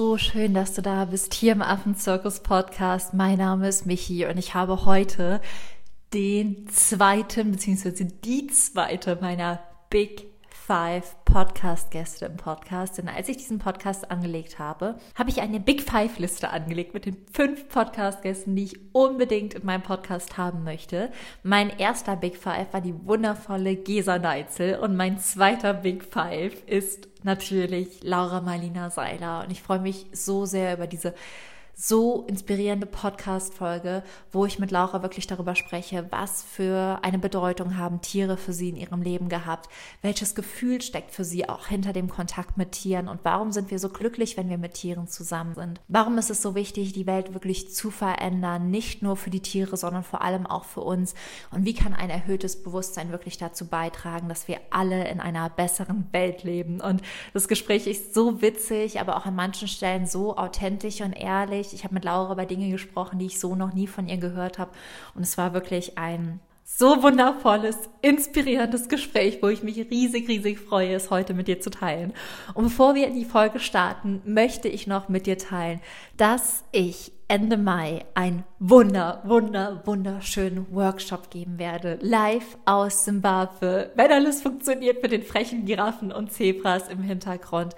so schön, dass du da bist hier im Affenzirkus Podcast. Mein Name ist Michi und ich habe heute den zweiten beziehungsweise die zweite meiner Big Five Podcast-Gäste im Podcast. Denn als ich diesen Podcast angelegt habe, habe ich eine Big Five-Liste angelegt mit den fünf Podcast-Gästen, die ich unbedingt in meinem Podcast haben möchte. Mein erster Big Five war die wundervolle Gesa Neitzel und mein zweiter Big Five ist natürlich Laura Marlina Seiler. Und ich freue mich so sehr über diese so inspirierende Podcast-Folge, wo ich mit Laura wirklich darüber spreche, was für eine Bedeutung haben Tiere für sie in ihrem Leben gehabt, welches Gefühl steckt für sie auch hinter dem Kontakt mit Tieren und warum sind wir so glücklich, wenn wir mit Tieren zusammen sind. Warum ist es so wichtig, die Welt wirklich zu verändern, nicht nur für die Tiere, sondern vor allem auch für uns und wie kann ein erhöhtes Bewusstsein wirklich dazu beitragen, dass wir alle in einer besseren Welt leben. Und das Gespräch ist so witzig, aber auch an manchen Stellen so authentisch und ehrlich ich habe mit Laura über Dinge gesprochen, die ich so noch nie von ihr gehört habe. Und es war wirklich ein so wundervolles, inspirierendes Gespräch, wo ich mich riesig, riesig freue, es heute mit dir zu teilen. Und bevor wir in die Folge starten, möchte ich noch mit dir teilen, dass ich Ende Mai einen wunder, wunder, wunderschönen Workshop geben werde, live aus Zimbabwe, wenn alles funktioniert mit den frechen Giraffen und Zebras im Hintergrund.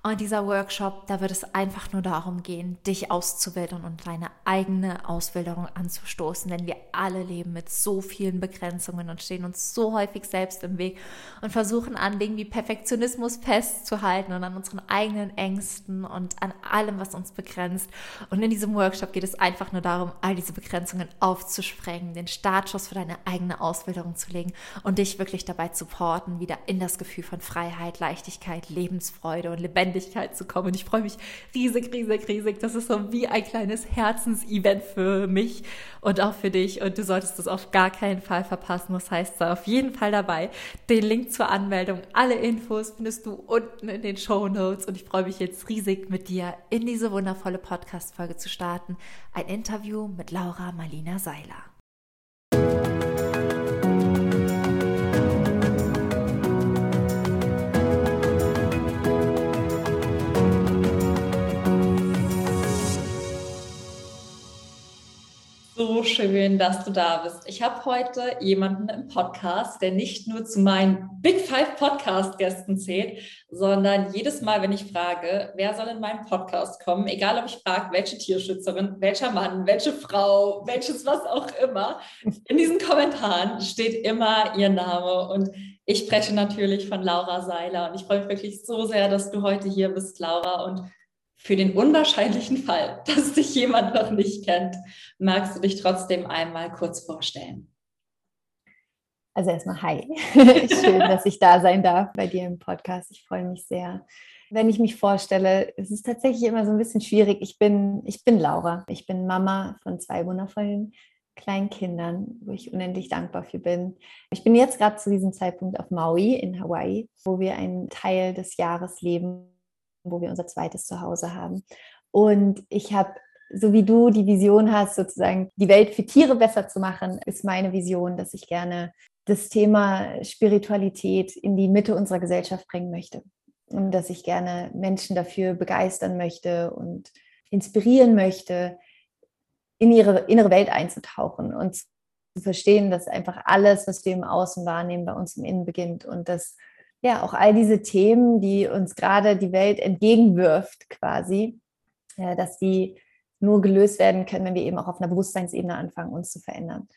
Und dieser Workshop, da wird es einfach nur darum gehen, dich auszuwildern und deine eigene Auswilderung anzustoßen. Denn wir alle leben mit so vielen Begrenzungen und stehen uns so häufig selbst im Weg und versuchen an Dingen wie Perfektionismus festzuhalten und an unseren eigenen Ängsten und an allem, was uns begrenzt. Und in diesem Workshop geht es einfach nur darum, all diese Begrenzungen aufzusprengen, den Startschuss für deine eigene Auswilderung zu legen und dich wirklich dabei zu porten, wieder in das Gefühl von Freiheit, Leichtigkeit, Lebensfreude und Lebendigkeit Lebendigkeit zu kommen. Und ich freue mich riesig, riesig, riesig. Das ist so wie ein kleines Herzensevent für mich und auch für dich. Und du solltest das auf gar keinen Fall verpassen. Das heißt, sei auf jeden Fall dabei. Den Link zur Anmeldung, alle Infos findest du unten in den Show Notes. Und ich freue mich jetzt riesig, mit dir in diese wundervolle Podcast-Folge zu starten. Ein Interview mit Laura Marlina Seiler. So schön, dass du da bist. Ich habe heute jemanden im Podcast, der nicht nur zu meinen Big Five Podcast-Gästen zählt, sondern jedes Mal, wenn ich frage, wer soll in meinen Podcast kommen, egal ob ich frage, welche Tierschützerin, welcher Mann, welche Frau, welches was auch immer, in diesen Kommentaren steht immer ihr Name. Und ich spreche natürlich von Laura Seiler. Und ich freue mich wirklich so sehr, dass du heute hier bist, Laura, und für den unwahrscheinlichen Fall, dass dich jemand noch nicht kennt, magst du dich trotzdem einmal kurz vorstellen? Also erstmal hi. Schön, dass ich da sein darf bei dir im Podcast. Ich freue mich sehr. Wenn ich mich vorstelle, es ist tatsächlich immer so ein bisschen schwierig. Ich bin, ich bin Laura. Ich bin Mama von zwei wundervollen kleinen Kindern, wo ich unendlich dankbar für bin. Ich bin jetzt gerade zu diesem Zeitpunkt auf Maui in Hawaii, wo wir einen Teil des Jahres leben wo wir unser zweites Zuhause haben. Und ich habe, so wie du die Vision hast, sozusagen die Welt für Tiere besser zu machen, ist meine Vision, dass ich gerne das Thema Spiritualität in die Mitte unserer Gesellschaft bringen möchte. Und dass ich gerne Menschen dafür begeistern möchte und inspirieren möchte, in ihre innere Welt einzutauchen und zu verstehen, dass einfach alles, was wir im Außen wahrnehmen, bei uns im Innen beginnt und dass ja auch all diese Themen, die uns gerade die Welt entgegenwirft, quasi, ja, dass die nur gelöst werden können, wenn wir eben auch auf einer Bewusstseinsebene anfangen, uns zu verändern.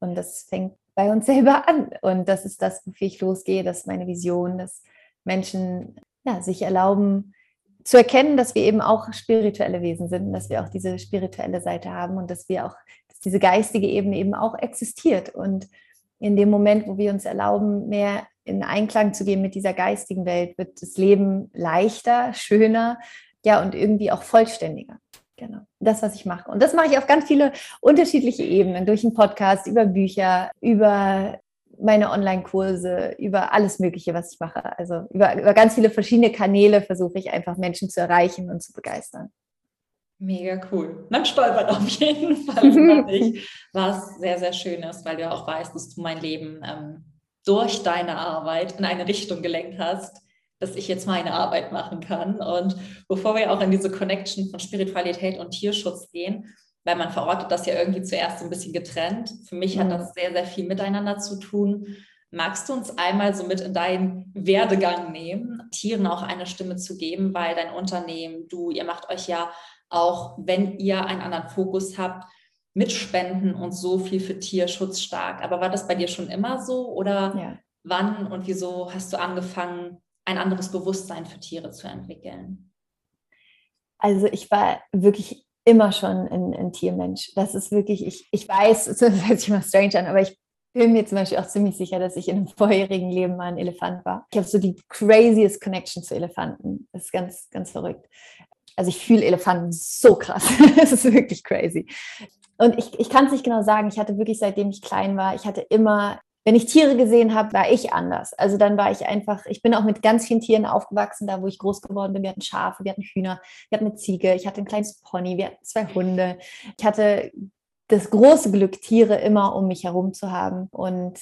Und das fängt bei uns selber an. Und das ist das, wofür ich losgehe, das ist meine Vision, dass Menschen ja, sich erlauben, zu erkennen, dass wir eben auch spirituelle Wesen sind, dass wir auch diese spirituelle Seite haben und dass wir auch, dass diese geistige Ebene eben auch existiert. Und in dem Moment, wo wir uns erlauben, mehr in Einklang zu gehen mit dieser geistigen Welt, wird das Leben leichter, schöner, ja, und irgendwie auch vollständiger. Genau, das, was ich mache. Und das mache ich auf ganz viele unterschiedliche Ebenen, durch einen Podcast, über Bücher, über meine Online-Kurse, über alles Mögliche, was ich mache. Also über, über ganz viele verschiedene Kanäle versuche ich einfach Menschen zu erreichen und zu begeistern. Mega cool. Man stolpert auf jeden Fall über dich, was sehr, sehr schön ist, weil du auch weißt, dass du mein Leben ähm, durch deine Arbeit in eine Richtung gelenkt hast, dass ich jetzt meine Arbeit machen kann. Und bevor wir auch in diese Connection von Spiritualität und Tierschutz gehen, weil man verortet das ja irgendwie zuerst ein bisschen getrennt. Für mich mhm. hat das sehr, sehr viel miteinander zu tun. Magst du uns einmal so mit in deinen Werdegang nehmen, Tieren auch eine Stimme zu geben, weil dein Unternehmen, du, ihr macht euch ja auch, wenn ihr einen anderen Fokus habt, mit Spenden und so viel für Tierschutz stark. Aber war das bei dir schon immer so oder ja. wann und wieso hast du angefangen, ein anderes Bewusstsein für Tiere zu entwickeln? Also ich war wirklich immer schon ein, ein Tiermensch. Das ist wirklich, ich, ich weiß, das hört sich immer strange an, aber ich bin mir zum Beispiel auch ziemlich sicher, dass ich in einem vorherigen Leben mal ein Elefant war. Ich habe so die craziest Connection zu Elefanten. Das ist ganz, ganz verrückt. Also ich fühle Elefanten so krass. das ist wirklich crazy. Und ich, ich kann es nicht genau sagen. Ich hatte wirklich, seitdem ich klein war, ich hatte immer, wenn ich Tiere gesehen habe, war ich anders. Also dann war ich einfach, ich bin auch mit ganz vielen Tieren aufgewachsen, da wo ich groß geworden bin. Wir hatten Schafe, wir hatten Hühner, wir hatten eine Ziege, ich hatte ein kleines Pony, wir hatten zwei Hunde. Ich hatte das große Glück, Tiere immer um mich herum zu haben. Und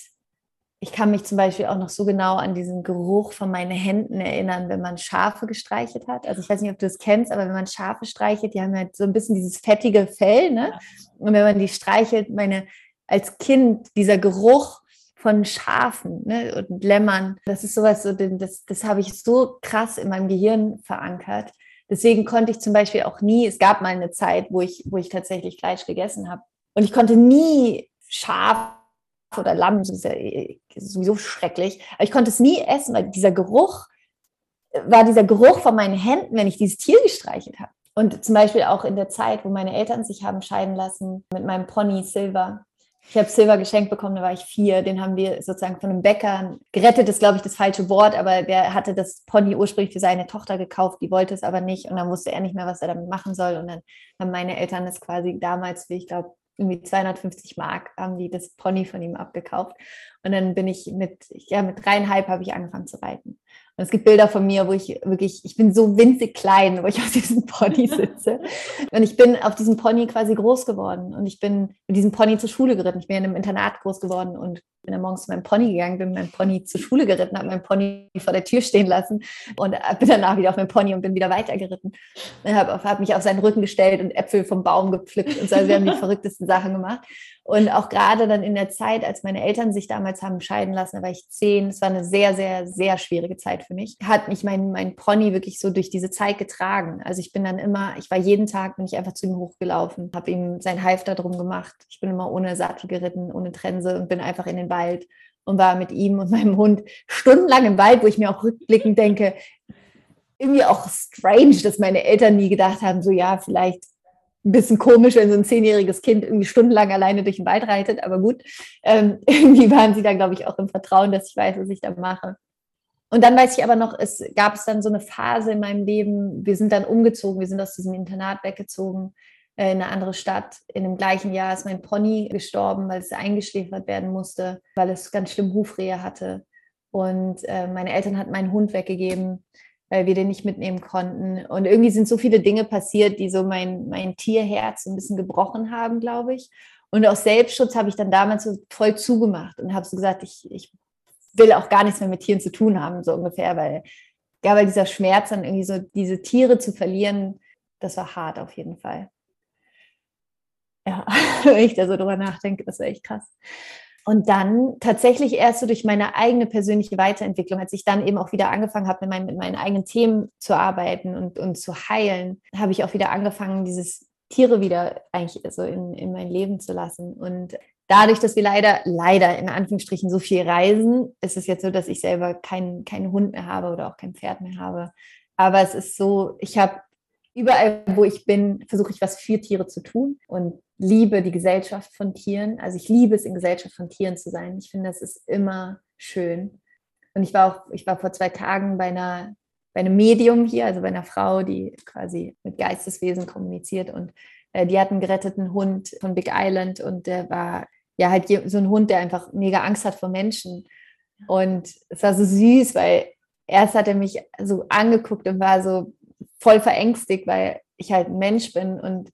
ich kann mich zum Beispiel auch noch so genau an diesen Geruch von meinen Händen erinnern, wenn man Schafe gestreichelt hat. Also ich weiß nicht, ob du das kennst, aber wenn man Schafe streichelt, die haben halt so ein bisschen dieses fettige Fell, ne? Und wenn man die streichelt, meine, als Kind, dieser Geruch von Schafen ne? und Lämmern, das ist sowas, so, das, das habe ich so krass in meinem Gehirn verankert. Deswegen konnte ich zum Beispiel auch nie, es gab mal eine Zeit, wo ich, wo ich tatsächlich Fleisch gegessen habe. Und ich konnte nie Schaf oder Lamm, das ist ja äh, sowieso schrecklich, aber ich konnte es nie essen, weil dieser Geruch äh, war dieser Geruch von meinen Händen, wenn ich dieses Tier gestreichelt habe. Und zum Beispiel auch in der Zeit, wo meine Eltern sich haben scheiden lassen mit meinem Pony Silver. Ich habe Silver geschenkt bekommen, da war ich vier. Den haben wir sozusagen von einem Bäcker gerettet, ist glaube ich das falsche Wort, aber der hatte das Pony ursprünglich für seine Tochter gekauft, die wollte es aber nicht und dann wusste er nicht mehr, was er damit machen soll. Und dann haben meine Eltern es quasi damals, wie ich glaube, irgendwie 250 Mark haben die das Pony von ihm abgekauft. Und dann bin ich mit, ja, mit dreieinhalb habe ich angefangen zu reiten. Und es gibt Bilder von mir, wo ich wirklich, ich bin so winzig klein, wo ich auf diesem Pony sitze. Und ich bin auf diesem Pony quasi groß geworden. Und ich bin mit diesem Pony zur Schule geritten. Ich bin in einem Internat groß geworden und bin dann morgens zu meinem Pony gegangen, bin mit meinem Pony zur Schule geritten, habe mein Pony vor der Tür stehen lassen und bin danach wieder auf meinem Pony und bin wieder weitergeritten. Ich habe hab mich auf seinen Rücken gestellt und Äpfel vom Baum gepflückt und so. Also wir haben die verrücktesten Sachen gemacht. Und auch gerade dann in der Zeit, als meine Eltern sich damals haben scheiden lassen, da war ich zehn, es war eine sehr, sehr, sehr schwierige Zeit für mich, hat mich mein, mein Pony wirklich so durch diese Zeit getragen. Also ich bin dann immer, ich war jeden Tag, bin ich einfach zu ihm hochgelaufen, habe ihm sein Halfter drum gemacht. Ich bin immer ohne Sattel geritten, ohne Trense und bin einfach in den Wald und war mit ihm und meinem Hund stundenlang im Wald, wo ich mir auch rückblickend denke, irgendwie auch strange, dass meine Eltern nie gedacht haben, so ja, vielleicht ein bisschen komisch, wenn so ein zehnjähriges Kind irgendwie stundenlang alleine durch den Wald reitet, aber gut. Ähm, irgendwie waren sie da, glaube ich, auch im Vertrauen, dass ich weiß, was ich da mache. Und dann weiß ich aber noch, es gab es dann so eine Phase in meinem Leben, wir sind dann umgezogen, wir sind aus diesem Internat weggezogen in eine andere Stadt. In dem gleichen Jahr ist mein Pony gestorben, weil es eingeschläfert werden musste, weil es ganz schlimm Hufrehe hatte. Und äh, meine Eltern hatten meinen Hund weggegeben weil wir den nicht mitnehmen konnten. Und irgendwie sind so viele Dinge passiert, die so mein, mein Tierherz ein bisschen gebrochen haben, glaube ich. Und aus Selbstschutz habe ich dann damals so voll zugemacht und habe so gesagt, ich, ich will auch gar nichts mehr mit Tieren zu tun haben, so ungefähr, weil, ja, weil dieser Schmerz dann irgendwie so, diese Tiere zu verlieren, das war hart auf jeden Fall. Ja, wenn ich da so drüber nachdenke, das war echt krass. Und dann tatsächlich erst so durch meine eigene persönliche Weiterentwicklung, als ich dann eben auch wieder angefangen habe, mit, mein, mit meinen eigenen Themen zu arbeiten und, und zu heilen, habe ich auch wieder angefangen, dieses Tiere wieder eigentlich so in, in mein Leben zu lassen. Und dadurch, dass wir leider, leider in Anführungsstrichen so viel reisen, ist es jetzt so, dass ich selber keinen keinen Hund mehr habe oder auch kein Pferd mehr habe. Aber es ist so, ich habe überall, wo ich bin, versuche ich was für Tiere zu tun und liebe die Gesellschaft von Tieren. Also ich liebe es, in Gesellschaft von Tieren zu sein. Ich finde, das ist immer schön. Und ich war auch, ich war vor zwei Tagen bei einer, bei einem Medium hier, also bei einer Frau, die quasi mit Geisteswesen kommuniziert und äh, die hat einen geretteten Hund von Big Island und der war ja halt so ein Hund, der einfach mega Angst hat vor Menschen. Und es war so süß, weil erst hat er mich so angeguckt und war so, voll verängstigt, weil ich halt ein Mensch bin und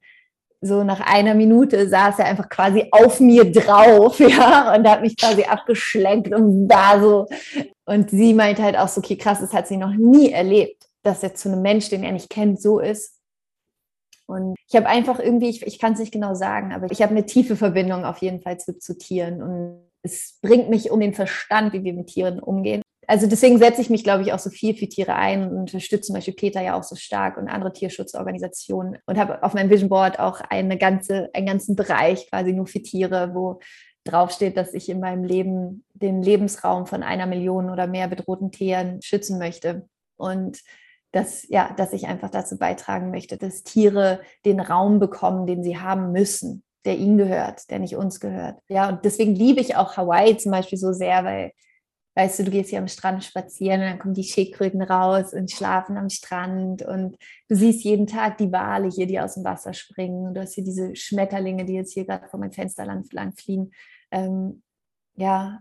so nach einer Minute saß er einfach quasi auf mir drauf, ja, und hat mich quasi abgeschlenkt und war so Und sie meint halt auch so, okay, krass, das hat sie noch nie erlebt, dass er zu einem Mensch, den er nicht kennt, so ist. Und ich habe einfach irgendwie, ich, ich kann es nicht genau sagen, aber ich habe eine tiefe Verbindung auf jeden Fall zu, zu Tieren. Und es bringt mich um den Verstand, wie wir mit Tieren umgehen. Also deswegen setze ich mich, glaube ich, auch so viel für Tiere ein und unterstütze zum Beispiel Peter ja auch so stark und andere Tierschutzorganisationen und habe auf meinem Vision Board auch eine ganze, einen ganzen Bereich quasi nur für Tiere, wo draufsteht, dass ich in meinem Leben den Lebensraum von einer Million oder mehr bedrohten Tieren schützen möchte. Und dass, ja, dass ich einfach dazu beitragen möchte, dass Tiere den Raum bekommen, den sie haben müssen, der ihnen gehört, der nicht uns gehört. Ja, und deswegen liebe ich auch Hawaii zum Beispiel so sehr, weil, weißt du, du gehst hier am Strand spazieren und dann kommen die Schildkröten raus und schlafen am Strand und du siehst jeden Tag die Wale hier, die aus dem Wasser springen und du hast hier diese Schmetterlinge, die jetzt hier gerade vor meinem Fenster lang, lang fliegen. Ähm, ja,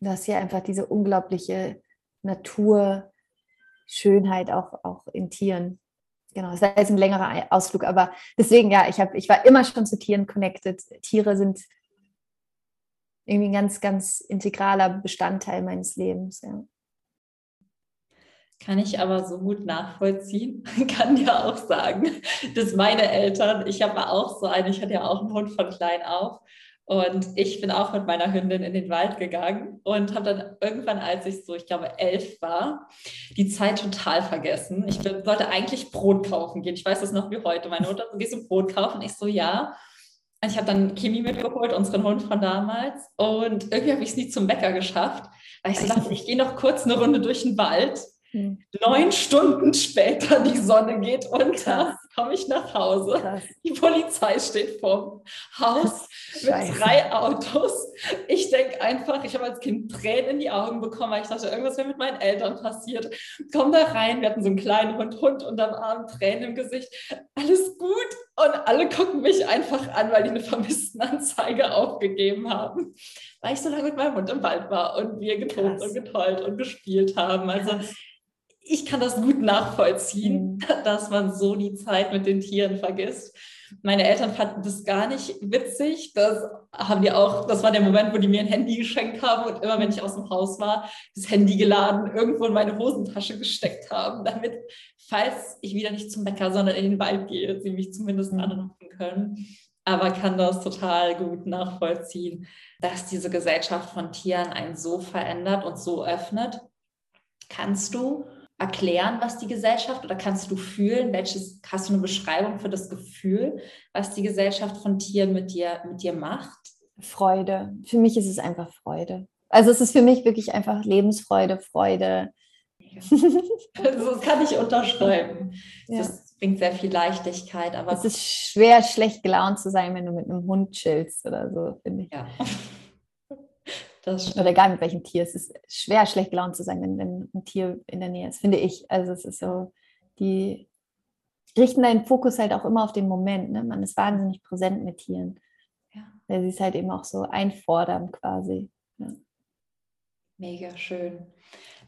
du hast hier einfach diese unglaubliche Natur, Schönheit auch, auch in Tieren. Genau, das ist ein längerer Ausflug, aber deswegen, ja, ich, hab, ich war immer schon zu Tieren connected. Tiere sind irgendwie ein ganz, ganz integraler Bestandteil meines Lebens, ja. Kann ich aber so gut nachvollziehen. Kann ja auch sagen, dass meine Eltern, ich habe auch so einen, ich hatte ja auch einen Hund von klein auf. Und ich bin auch mit meiner Hündin in den Wald gegangen und habe dann irgendwann, als ich so, ich glaube, elf war, die Zeit total vergessen. Ich wollte eigentlich Brot kaufen gehen. Ich weiß das noch wie heute. Meine Mutter, so, gehst du Brot kaufen? Ich so, ja. Und ich habe dann Kimi mitgeholt, unseren Hund von damals. Und irgendwie habe ich es nie zum Bäcker geschafft, weil ich so dachte, ich gehe noch kurz eine Runde durch den Wald hm. Neun Stunden später, die Sonne geht unter, komme ich nach Hause. Krass. Die Polizei steht vorm Haus Scheiße. mit drei Autos. Ich denke einfach, ich habe als Kind Tränen in die Augen bekommen, weil ich dachte, irgendwas wäre mit meinen Eltern passiert. Komm da rein, wir hatten so einen kleinen Hund, Hund unterm Arm, Tränen im Gesicht. Alles gut. Und alle gucken mich einfach an, weil die eine Vermisstenanzeige aufgegeben haben. Weil ich so lange mit meinem Hund im Wald war und wir getobt und getollt und gespielt haben. Also Krass ich kann das gut nachvollziehen, mhm. dass man so die Zeit mit den Tieren vergisst. Meine Eltern fanden das gar nicht witzig. Das haben die auch, das war der Moment, wo die mir ein Handy geschenkt haben und immer, wenn ich aus dem Haus war, das Handy geladen, irgendwo in meine Hosentasche gesteckt haben, damit, falls ich wieder nicht zum Bäcker, sondern in den Wald gehe, sie mich zumindest mhm. anrufen können. Aber kann das total gut nachvollziehen, dass diese Gesellschaft von Tieren einen so verändert und so öffnet. Kannst du erklären, was die Gesellschaft oder kannst du fühlen, welches, hast du eine Beschreibung für das Gefühl, was die Gesellschaft von Tieren mit dir, mit dir macht? Freude. Für mich ist es einfach Freude. Also es ist für mich wirklich einfach Lebensfreude, Freude. Das kann ich unterschreiben. Ja. Das bringt sehr viel Leichtigkeit. Aber es ist schwer, schlecht gelaunt zu sein, wenn du mit einem Hund chillst oder so, finde ich. Ja. Oder egal mit welchem Tier. Es ist schwer, schlecht gelaunt zu sein, wenn, wenn ein Tier in der Nähe ist, finde ich. Also es ist so, die richten deinen Fokus halt auch immer auf den Moment. Ne? Man ist wahnsinnig präsent mit Tieren. Ja. Weil sie es halt eben auch so einfordern quasi. Ja. Mega schön.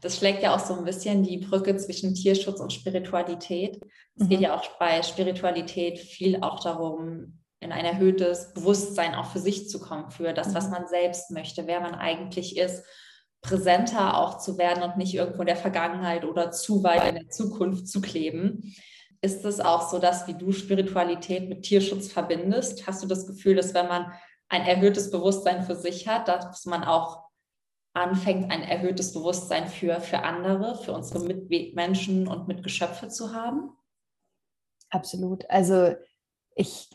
Das schlägt ja auch so ein bisschen die Brücke zwischen Tierschutz und Spiritualität. Es mhm. geht ja auch bei Spiritualität viel auch darum, in ein erhöhtes Bewusstsein auch für sich zu kommen, für das, was mhm. man selbst möchte, wer man eigentlich ist, präsenter auch zu werden und nicht irgendwo in der Vergangenheit oder zu weit in der Zukunft zu kleben. Ist es auch so, dass wie du Spiritualität mit Tierschutz verbindest? Hast du das Gefühl, dass wenn man ein erhöhtes Bewusstsein für sich hat, dass man auch anfängt, ein erhöhtes Bewusstsein für, für andere, für unsere Mitmenschen und Mitgeschöpfe zu haben? Absolut. Also ich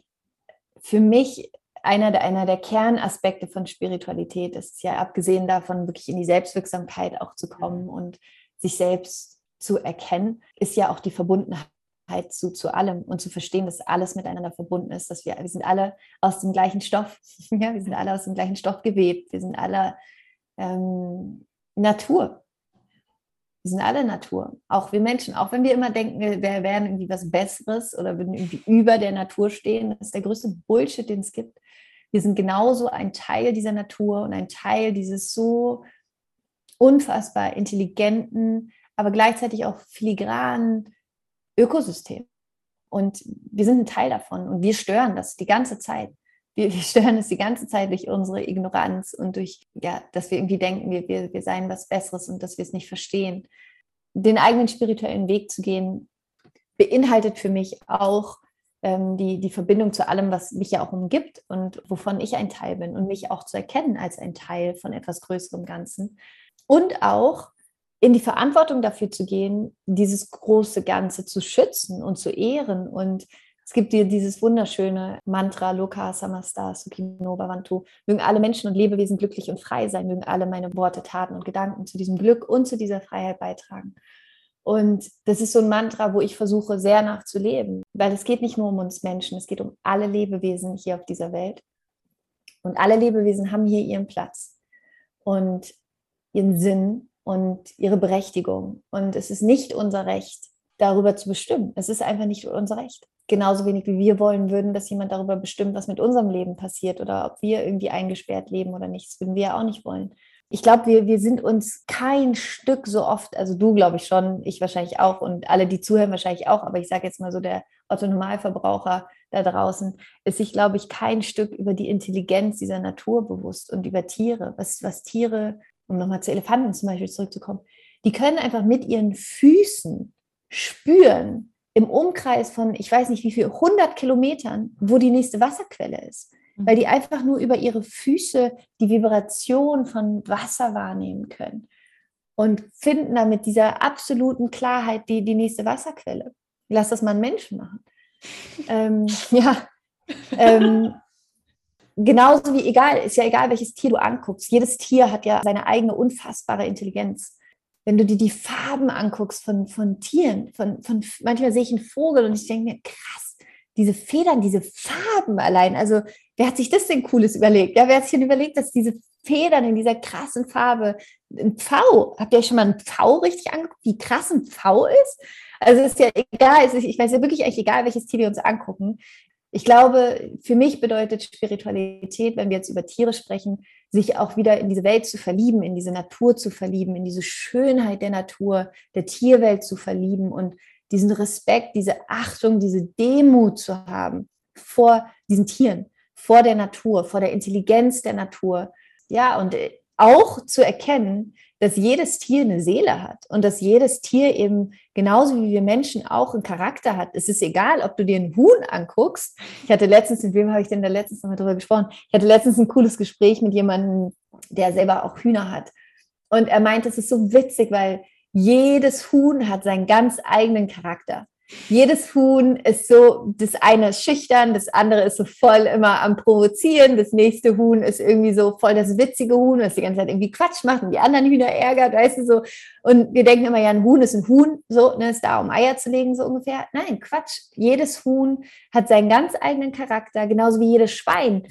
für mich einer der, einer der Kernaspekte von Spiritualität ist ja abgesehen davon, wirklich in die Selbstwirksamkeit auch zu kommen und sich selbst zu erkennen, ist ja auch die Verbundenheit zu, zu allem und zu verstehen, dass alles miteinander verbunden ist, dass wir, wir sind alle aus dem gleichen Stoff, ja, wir sind alle aus dem gleichen Stoff gewebt, wir sind alle ähm, Natur. Wir sind alle Natur, auch wir Menschen. Auch wenn wir immer denken, wir wären irgendwie was Besseres oder würden irgendwie über der Natur stehen, das ist der größte Bullshit, den es gibt. Wir sind genauso ein Teil dieser Natur und ein Teil dieses so unfassbar intelligenten, aber gleichzeitig auch filigranen Ökosystems. Und wir sind ein Teil davon und wir stören das die ganze Zeit. Wir, wir stören es die ganze Zeit durch unsere Ignoranz und durch, ja, dass wir irgendwie denken, wir, wir, wir seien was Besseres und dass wir es nicht verstehen. Den eigenen spirituellen Weg zu gehen, beinhaltet für mich auch ähm, die, die Verbindung zu allem, was mich ja auch umgibt und wovon ich ein Teil bin und mich auch zu erkennen als ein Teil von etwas größerem Ganzen. Und auch in die Verantwortung dafür zu gehen, dieses große Ganze zu schützen und zu ehren. Und es gibt dir dieses wunderschöne Mantra, Loka Samasta Sukhino Bhavantu. Mögen alle Menschen und Lebewesen glücklich und frei sein, mögen alle meine Worte, Taten und Gedanken zu diesem Glück und zu dieser Freiheit beitragen. Und das ist so ein Mantra, wo ich versuche, sehr nachzuleben, weil es geht nicht nur um uns Menschen, es geht um alle Lebewesen hier auf dieser Welt. Und alle Lebewesen haben hier ihren Platz und ihren Sinn und ihre Berechtigung. Und es ist nicht unser Recht, darüber zu bestimmen. Es ist einfach nicht unser Recht. Genauso wenig wie wir wollen würden, dass jemand darüber bestimmt, was mit unserem Leben passiert oder ob wir irgendwie eingesperrt leben oder nicht. Das würden wir ja auch nicht wollen ich glaube, wir, wir sind uns kein Stück so oft, also du glaube ich schon, ich wahrscheinlich auch und alle, die zuhören, wahrscheinlich auch, aber ich sage jetzt mal so, der Otto-Normalverbraucher da draußen ist sich, glaube ich, kein Stück über die Intelligenz dieser Natur bewusst und über Tiere, was, was Tiere, um nochmal zu Elefanten zum Beispiel zurückzukommen, die können einfach mit ihren Füßen spüren, im Umkreis von, ich weiß nicht wie viel, 100 Kilometern, wo die nächste Wasserquelle ist weil die einfach nur über ihre Füße die Vibration von Wasser wahrnehmen können und finden dann mit dieser absoluten Klarheit die, die nächste Wasserquelle. Lass das mal einen Menschen machen. ähm, ja, ähm, genauso wie egal, ist ja egal, welches Tier du anguckst. Jedes Tier hat ja seine eigene unfassbare Intelligenz. Wenn du dir die Farben anguckst von, von Tieren, von, von manchmal sehe ich einen Vogel und ich denke mir, krass, diese Federn, diese Farben allein. Also wer hat sich das denn Cooles überlegt? Ja, wer hat sich denn überlegt, dass diese Federn in dieser krassen Farbe, ein Pfau, habt ihr euch schon mal ein Pfau richtig angeguckt, wie krass ein Pfau ist? Also ist ja egal, ist, ich weiß ja wirklich eigentlich egal, welches Tier wir uns angucken. Ich glaube, für mich bedeutet Spiritualität, wenn wir jetzt über Tiere sprechen, sich auch wieder in diese Welt zu verlieben, in diese Natur zu verlieben, in diese Schönheit der Natur, der Tierwelt zu verlieben und diesen Respekt, diese Achtung, diese Demut zu haben vor diesen Tieren vor der Natur, vor der Intelligenz der Natur. Ja, und äh, auch zu erkennen, dass jedes Tier eine Seele hat und dass jedes Tier eben genauso wie wir Menschen auch einen Charakter hat. Es ist egal, ob du dir einen Huhn anguckst. Ich hatte letztens, mit wem habe ich denn da letztens nochmal drüber gesprochen? Ich hatte letztens ein cooles Gespräch mit jemandem, der selber auch Hühner hat. Und er meinte, es ist so witzig, weil jedes Huhn hat seinen ganz eigenen Charakter jedes Huhn ist so, das eine ist schüchtern, das andere ist so voll immer am Provozieren, das nächste Huhn ist irgendwie so voll das witzige Huhn, das die ganze Zeit irgendwie Quatsch macht und die anderen Hühner ärgert, weißt du so. Und wir denken immer, ja, ein Huhn ist ein Huhn, so, ne, ist da, um Eier zu legen, so ungefähr. Nein, Quatsch. Jedes Huhn hat seinen ganz eigenen Charakter, genauso wie jedes Schwein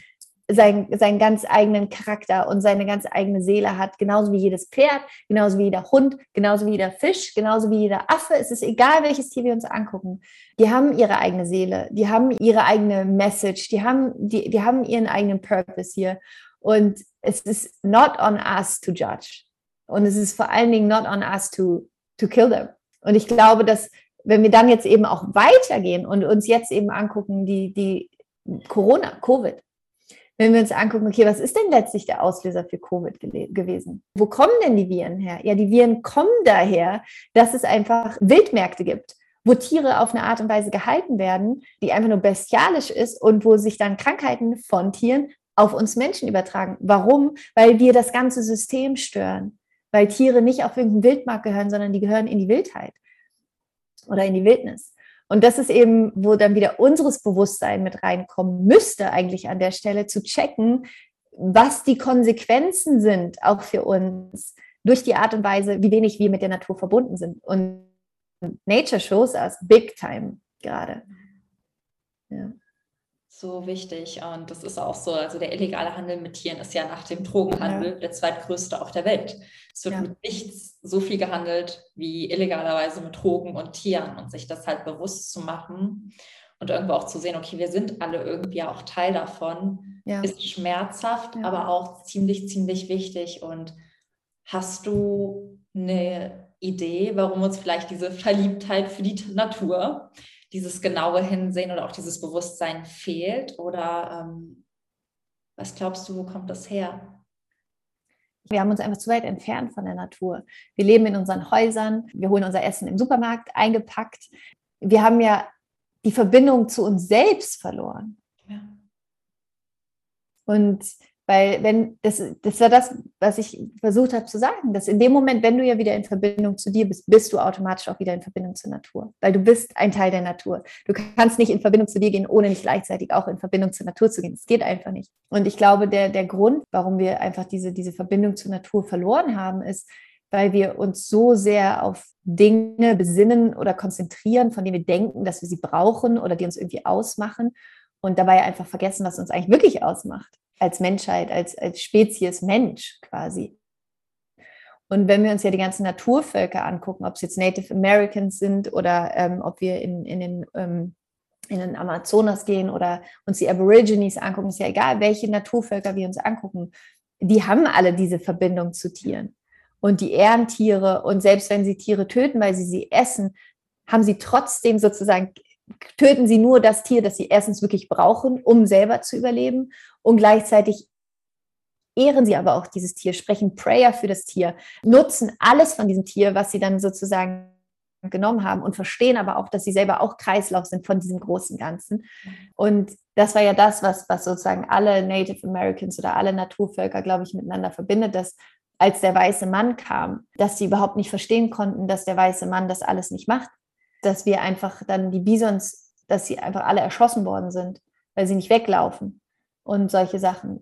sein, seinen ganz eigenen Charakter und seine ganz eigene Seele hat, genauso wie jedes Pferd, genauso wie jeder Hund, genauso wie jeder Fisch, genauso wie jeder Affe. Es ist egal, welches Tier wir uns angucken. Die haben ihre eigene Seele, die haben ihre eigene Message, die haben, die, die haben ihren eigenen Purpose hier. Und es ist not on us to judge. Und es ist vor allen Dingen not on us to, to kill them. Und ich glaube, dass wenn wir dann jetzt eben auch weitergehen und uns jetzt eben angucken, die, die Corona, Covid, wenn wir uns angucken, okay, was ist denn letztlich der Auslöser für Covid gewesen? Wo kommen denn die Viren her? Ja, die Viren kommen daher, dass es einfach Wildmärkte gibt, wo Tiere auf eine Art und Weise gehalten werden, die einfach nur bestialisch ist und wo sich dann Krankheiten von Tieren auf uns Menschen übertragen. Warum? Weil wir das ganze System stören. Weil Tiere nicht auf irgendeinen Wildmarkt gehören, sondern die gehören in die Wildheit oder in die Wildnis. Und das ist eben, wo dann wieder unseres Bewusstsein mit reinkommen müsste, eigentlich an der Stelle zu checken, was die Konsequenzen sind, auch für uns, durch die Art und Weise, wie wenig wir mit der Natur verbunden sind. Und Nature shows us big time gerade. Ja so wichtig. Und das ist auch so, also der illegale Handel mit Tieren ist ja nach dem Drogenhandel ja. der zweitgrößte auf der Welt. Es wird ja. mit nichts so viel gehandelt wie illegalerweise mit Drogen und Tieren und sich das halt bewusst zu machen und irgendwo auch zu sehen, okay, wir sind alle irgendwie auch Teil davon, ja. ist schmerzhaft, aber auch ziemlich, ziemlich wichtig. Und hast du eine Idee, warum uns vielleicht diese Verliebtheit für die Natur dieses genaue Hinsehen oder auch dieses Bewusstsein fehlt? Oder ähm, Was glaubst du, wo kommt das her? Wir haben uns einfach zu weit entfernt von der Natur. Wir leben in unseren Häusern, wir holen unser Essen im Supermarkt eingepackt. Wir haben ja die Verbindung zu uns selbst verloren. Ja. Und weil wenn, das, das war das, was ich versucht habe zu sagen, dass in dem Moment, wenn du ja wieder in Verbindung zu dir bist, bist du automatisch auch wieder in Verbindung zur Natur. Weil du bist ein Teil der Natur. Du kannst nicht in Verbindung zu dir gehen, ohne nicht gleichzeitig auch in Verbindung zur Natur zu gehen. Das geht einfach nicht. Und ich glaube, der, der Grund, warum wir einfach diese, diese Verbindung zur Natur verloren haben, ist, weil wir uns so sehr auf Dinge besinnen oder konzentrieren, von denen wir denken, dass wir sie brauchen oder die uns irgendwie ausmachen und dabei einfach vergessen, was uns eigentlich wirklich ausmacht als Menschheit, als, als Spezies Mensch quasi. Und wenn wir uns ja die ganzen Naturvölker angucken, ob es jetzt Native Americans sind oder ähm, ob wir in, in, den, ähm, in den Amazonas gehen oder uns die Aborigines angucken, ist ja egal, welche Naturvölker wir uns angucken, die haben alle diese Verbindung zu Tieren. Und die ehren Tiere und selbst wenn sie Tiere töten, weil sie sie essen, haben sie trotzdem sozusagen töten sie nur das Tier, das sie erstens wirklich brauchen, um selber zu überleben und gleichzeitig ehren sie aber auch dieses Tier, sprechen Prayer für das Tier, nutzen alles von diesem Tier, was sie dann sozusagen genommen haben und verstehen aber auch, dass sie selber auch Kreislauf sind von diesem großen Ganzen. Und das war ja das, was, was sozusagen alle Native Americans oder alle Naturvölker, glaube ich, miteinander verbindet, dass als der weiße Mann kam, dass sie überhaupt nicht verstehen konnten, dass der weiße Mann das alles nicht macht, dass wir einfach dann die Bisons, dass sie einfach alle erschossen worden sind, weil sie nicht weglaufen und solche Sachen.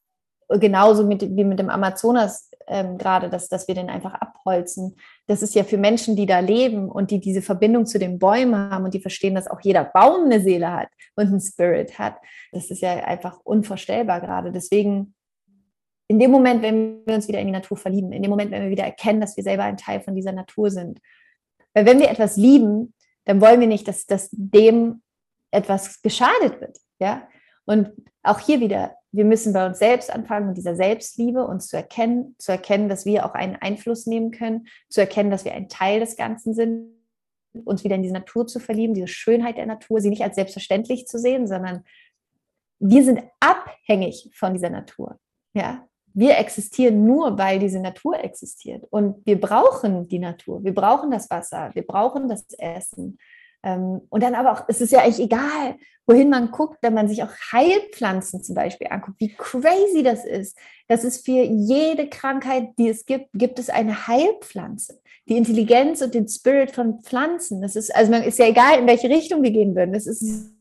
Genauso mit, wie mit dem Amazonas ähm, gerade, dass, dass wir den einfach abholzen. Das ist ja für Menschen, die da leben und die diese Verbindung zu den Bäumen haben und die verstehen, dass auch jeder Baum eine Seele hat und einen Spirit hat. Das ist ja einfach unvorstellbar gerade. Deswegen in dem Moment, wenn wir uns wieder in die Natur verlieben, in dem Moment, wenn wir wieder erkennen, dass wir selber ein Teil von dieser Natur sind. Weil wenn wir etwas lieben, dann wollen wir nicht, dass, dass dem etwas geschadet wird. Ja? Und auch hier wieder, wir müssen bei uns selbst anfangen, mit dieser Selbstliebe uns zu erkennen, zu erkennen, dass wir auch einen Einfluss nehmen können, zu erkennen, dass wir ein Teil des Ganzen sind, uns wieder in diese Natur zu verlieben, diese Schönheit der Natur, sie nicht als selbstverständlich zu sehen, sondern wir sind abhängig von dieser Natur. Ja, wir existieren nur, weil diese Natur existiert. Und wir brauchen die Natur, wir brauchen das Wasser, wir brauchen das Essen. Ähm, und dann aber auch, es ist ja eigentlich egal, wohin man guckt, wenn man sich auch Heilpflanzen zum Beispiel anguckt, wie crazy das ist. Das ist für jede Krankheit, die es gibt, gibt es eine Heilpflanze. Die Intelligenz und den Spirit von Pflanzen. Das ist, also man ist ja egal, in welche Richtung wir gehen würden. Das ist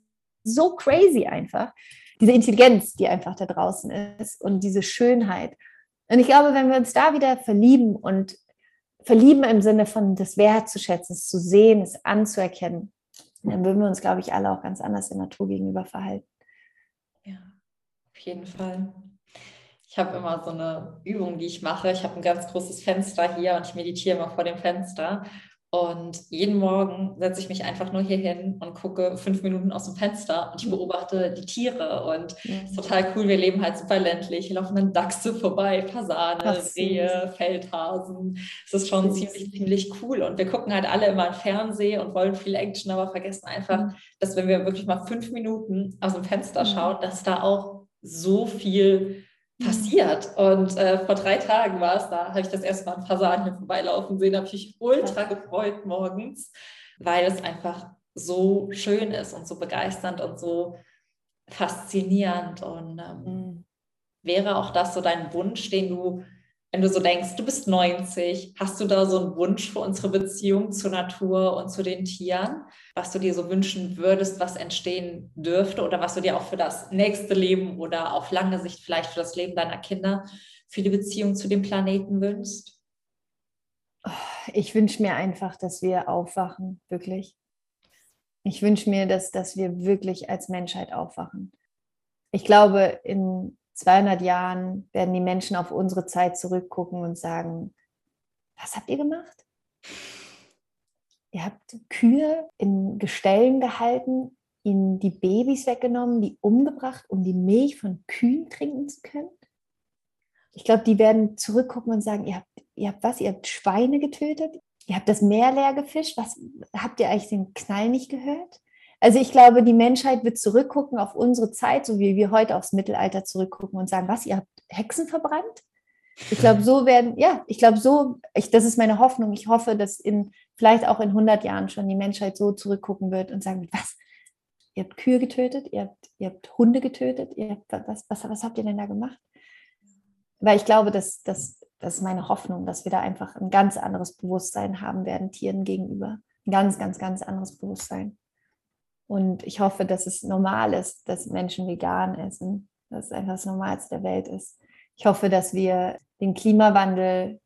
so crazy einfach diese Intelligenz, die einfach da draußen ist und diese Schönheit. Und ich glaube, wenn wir uns da wieder verlieben und verlieben im Sinne von das wertzuschätzen, es zu sehen, es anzuerkennen, dann würden wir uns, glaube ich, alle auch ganz anders der Natur gegenüber verhalten. Ja, auf jeden Fall. Ich habe immer so eine Übung, die ich mache. Ich habe ein ganz großes Fenster hier und ich meditiere immer vor dem Fenster. Und jeden Morgen setze ich mich einfach nur hier hin und gucke fünf Minuten aus dem Fenster und ich beobachte die Tiere. Und es ist total cool. Wir leben halt super ländlich. Hier laufen dann Dachse vorbei, Fasane, Rehe, Feldhasen. Es ist schon ziemlich, ziemlich cool. Und wir gucken halt alle immer im Fernsehen und wollen viel Action, aber vergessen einfach, mhm. dass wenn wir wirklich mal fünf Minuten aus dem Fenster mhm. schauen, dass da auch so viel passiert. Und äh, vor drei Tagen war es da, habe ich das erste Mal ein Fasan hier vorbeilaufen sehen, habe ich mich ultra gefreut morgens, weil es einfach so schön ist und so begeisternd und so faszinierend. Und ähm, mhm. wäre auch das so dein Wunsch, den du wenn du so denkst, du bist 90, hast du da so einen Wunsch für unsere Beziehung zur Natur und zu den Tieren, was du dir so wünschen würdest, was entstehen dürfte oder was du dir auch für das nächste Leben oder auf lange Sicht vielleicht für das Leben deiner Kinder für die Beziehung zu dem Planeten wünschst? Ich wünsche mir einfach, dass wir aufwachen, wirklich. Ich wünsche mir, dass, dass wir wirklich als Menschheit aufwachen. Ich glaube, in 200 Jahren werden die Menschen auf unsere Zeit zurückgucken und sagen, was habt ihr gemacht? Ihr habt Kühe in Gestellen gehalten, ihnen die Babys weggenommen, die umgebracht, um die Milch von Kühen trinken zu können. Ich glaube, die werden zurückgucken und sagen, ihr habt, ihr habt was? Ihr habt Schweine getötet? Ihr habt das Meer leer gefischt? Was habt ihr eigentlich den Knall nicht gehört? Also ich glaube, die Menschheit wird zurückgucken auf unsere Zeit, so wie wir heute aufs Mittelalter zurückgucken und sagen, was, ihr habt Hexen verbrannt? Ich glaube, so werden, ja, ich glaube, so, ich, das ist meine Hoffnung. Ich hoffe, dass in vielleicht auch in 100 Jahren schon die Menschheit so zurückgucken wird und sagen, was, ihr habt Kühe getötet, ihr habt, ihr habt Hunde getötet, ihr habt, was, was, was habt ihr denn da gemacht? Weil ich glaube, dass, dass, das ist meine Hoffnung, dass wir da einfach ein ganz anderes Bewusstsein haben werden Tieren gegenüber. Ein ganz, ganz, ganz anderes Bewusstsein. Und ich hoffe, dass es normal ist, dass Menschen vegan essen, dass es einfach das Normalste der Welt ist. Ich hoffe, dass wir den Klimawandel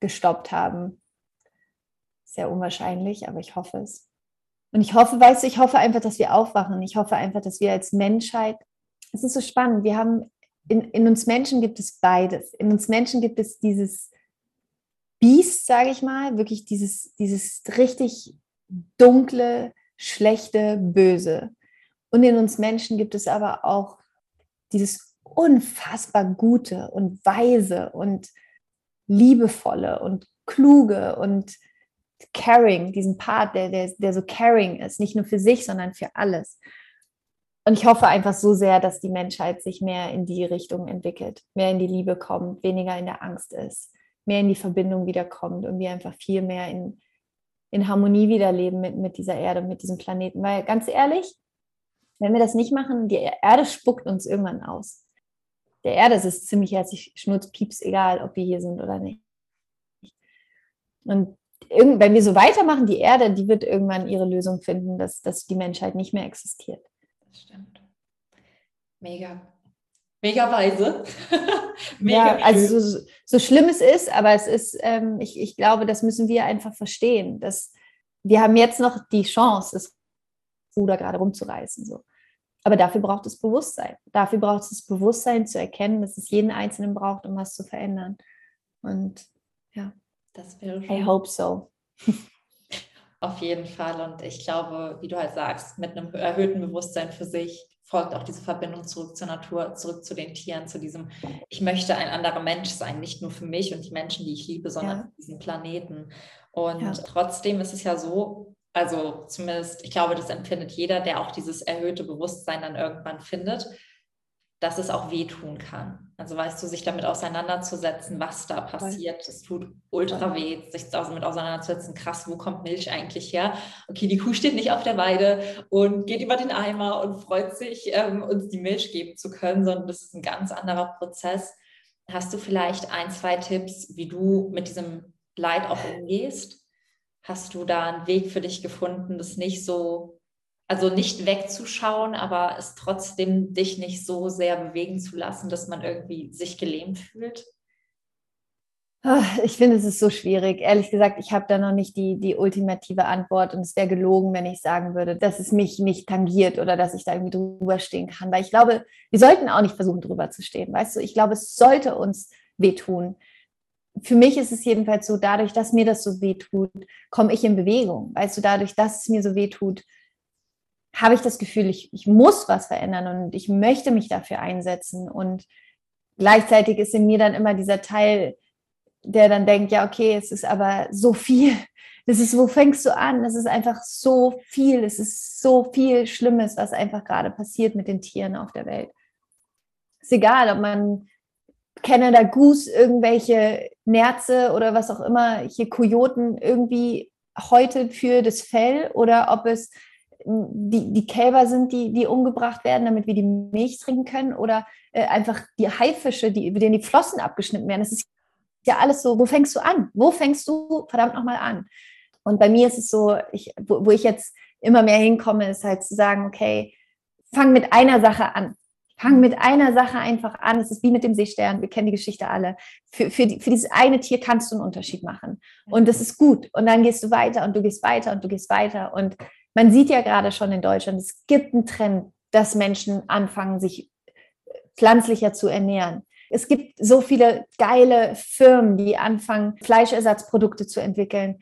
gestoppt haben. Sehr unwahrscheinlich, aber ich hoffe es. Und ich hoffe, weißt du, ich hoffe einfach, dass wir aufwachen. Ich hoffe einfach, dass wir als Menschheit, es ist so spannend, wir haben, in, in uns Menschen gibt es beides. In uns Menschen gibt es dieses Biest, sage ich mal, wirklich dieses, dieses richtig dunkle, schlechte, böse. Und in uns Menschen gibt es aber auch dieses unfassbar gute und weise und liebevolle und kluge und caring, diesen Part, der, der, der so caring ist, nicht nur für sich, sondern für alles. Und ich hoffe einfach so sehr, dass die Menschheit sich mehr in die Richtung entwickelt, mehr in die Liebe kommt, weniger in der Angst ist, mehr in die Verbindung wiederkommt und wir einfach viel mehr in, in Harmonie wieder leben mit, mit dieser Erde, mit diesem Planeten. Weil ganz ehrlich, wenn wir das nicht machen, die Erde spuckt uns irgendwann aus. Der Erde ist es ziemlich herzlich schnurzpieps, egal ob wir hier sind oder nicht. Und wenn wir so weitermachen, die Erde, die wird irgendwann ihre Lösung finden, dass, dass die Menschheit nicht mehr existiert. Das stimmt. Mega. Mega weise. Mega ja, also so, so, schlimm es ist, aber es ist, ähm, ich, ich glaube, das müssen wir einfach verstehen. Dass wir haben jetzt noch die Chance, das Ruder gerade rumzureißen. So. Aber dafür braucht es Bewusstsein. Dafür braucht es das Bewusstsein zu erkennen, dass es jeden Einzelnen braucht, um was zu verändern. Und ja. Das wäre schön. I hope so. Auf jeden Fall. Und ich glaube, wie du halt sagst, mit einem erhöhten Bewusstsein für sich folgt auch diese Verbindung zurück zur Natur, zurück zu den Tieren, zu diesem, ich möchte ein anderer Mensch sein, nicht nur für mich und die Menschen, die ich liebe, sondern ja. für diesen Planeten. Und ja. trotzdem ist es ja so, also zumindest, ich glaube, das empfindet jeder, der auch dieses erhöhte Bewusstsein dann irgendwann findet, dass es auch wehtun kann. Also weißt du, sich damit auseinanderzusetzen, was da passiert. Es tut ultra weh, sich damit auseinanderzusetzen. Krass, wo kommt Milch eigentlich her? Okay, die Kuh steht nicht auf der Weide und geht über den Eimer und freut sich, ähm, uns die Milch geben zu können, sondern das ist ein ganz anderer Prozess. Hast du vielleicht ein, zwei Tipps, wie du mit diesem Leid auch umgehst? Hast du da einen Weg für dich gefunden, das nicht so also nicht wegzuschauen, aber es trotzdem dich nicht so sehr bewegen zu lassen, dass man irgendwie sich gelähmt fühlt? Ah, ich finde, es ist so schwierig. Ehrlich gesagt, ich habe da noch nicht die, die ultimative Antwort und es wäre gelogen, wenn ich sagen würde, dass es mich nicht tangiert oder dass ich da irgendwie drüber stehen kann. Weil ich glaube, wir sollten auch nicht versuchen, drüber zu stehen. Weißt du, ich glaube, es sollte uns wehtun. Für mich ist es jedenfalls so, dadurch, dass mir das so wehtut, komme ich in Bewegung. Weißt du, dadurch, dass es mir so wehtut, habe ich das Gefühl, ich, ich muss was verändern und ich möchte mich dafür einsetzen. Und gleichzeitig ist in mir dann immer dieser Teil, der dann denkt, ja, okay, es ist aber so viel. Das ist, wo fängst du an? Es ist einfach so viel. Es ist so viel Schlimmes, was einfach gerade passiert mit den Tieren auf der Welt. Ist egal, ob man Canada Goose, irgendwelche Nerze oder was auch immer, hier Kojoten irgendwie häutet für das Fell oder ob es die, die Kälber sind, die, die umgebracht werden, damit wir die Milch trinken können oder äh, einfach die Haifische, die, denen die Flossen abgeschnitten werden. Das ist ja alles so, wo fängst du an? Wo fängst du verdammt nochmal an? Und bei mir ist es so, ich, wo, wo ich jetzt immer mehr hinkomme, ist halt zu sagen, okay, fang mit einer Sache an. Fang mit einer Sache einfach an. Es ist wie mit dem Seestern. Wir kennen die Geschichte alle. Für, für, die, für dieses eine Tier kannst du einen Unterschied machen. Und das ist gut. Und dann gehst du weiter und du gehst weiter und du gehst weiter. Und man sieht ja gerade schon in Deutschland, es gibt einen Trend, dass Menschen anfangen, sich pflanzlicher zu ernähren. Es gibt so viele geile Firmen, die anfangen, Fleischersatzprodukte zu entwickeln.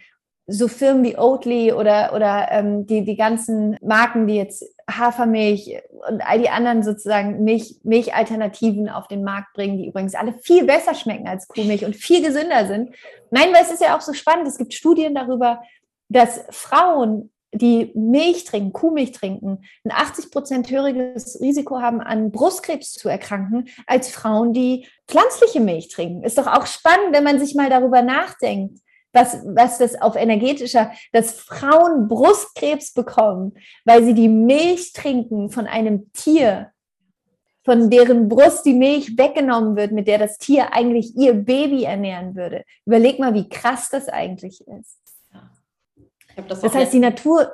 So Firmen wie Oatly oder, oder ähm, die, die ganzen Marken, die jetzt Hafermilch und all die anderen sozusagen Milch, Milchalternativen auf den Markt bringen, die übrigens alle viel besser schmecken als Kuhmilch und viel gesünder sind. Nein, weil es ist ja auch so spannend. Es gibt Studien darüber, dass Frauen die Milch trinken, Kuhmilch trinken, ein 80 Prozent höheres Risiko haben, an Brustkrebs zu erkranken, als Frauen, die pflanzliche Milch trinken. Ist doch auch spannend, wenn man sich mal darüber nachdenkt, was, was das auf energetischer, dass Frauen Brustkrebs bekommen, weil sie die Milch trinken von einem Tier, von deren Brust die Milch weggenommen wird, mit der das Tier eigentlich ihr Baby ernähren würde. Überleg mal, wie krass das eigentlich ist. Das, das heißt, die Natur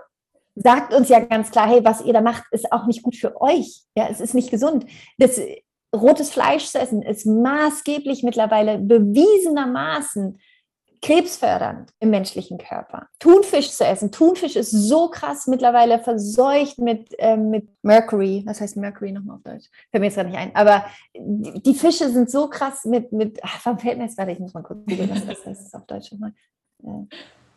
sagt uns ja ganz klar, hey, was ihr da macht, ist auch nicht gut für euch. Ja, es ist nicht gesund. Das rotes Fleisch zu essen ist maßgeblich mittlerweile bewiesenermaßen krebsfördernd im menschlichen Körper. Thunfisch zu essen. Thunfisch ist so krass mittlerweile verseucht mit, äh, mit Mercury. Was heißt Mercury nochmal auf Deutsch? Fällt mir jetzt gerade nicht ein. Aber die, die, Fische sind so krass mit, mit ach, warum fällt mir jetzt gerade, ich muss mal kurz googeln, was das heißt auf Deutsch nochmal.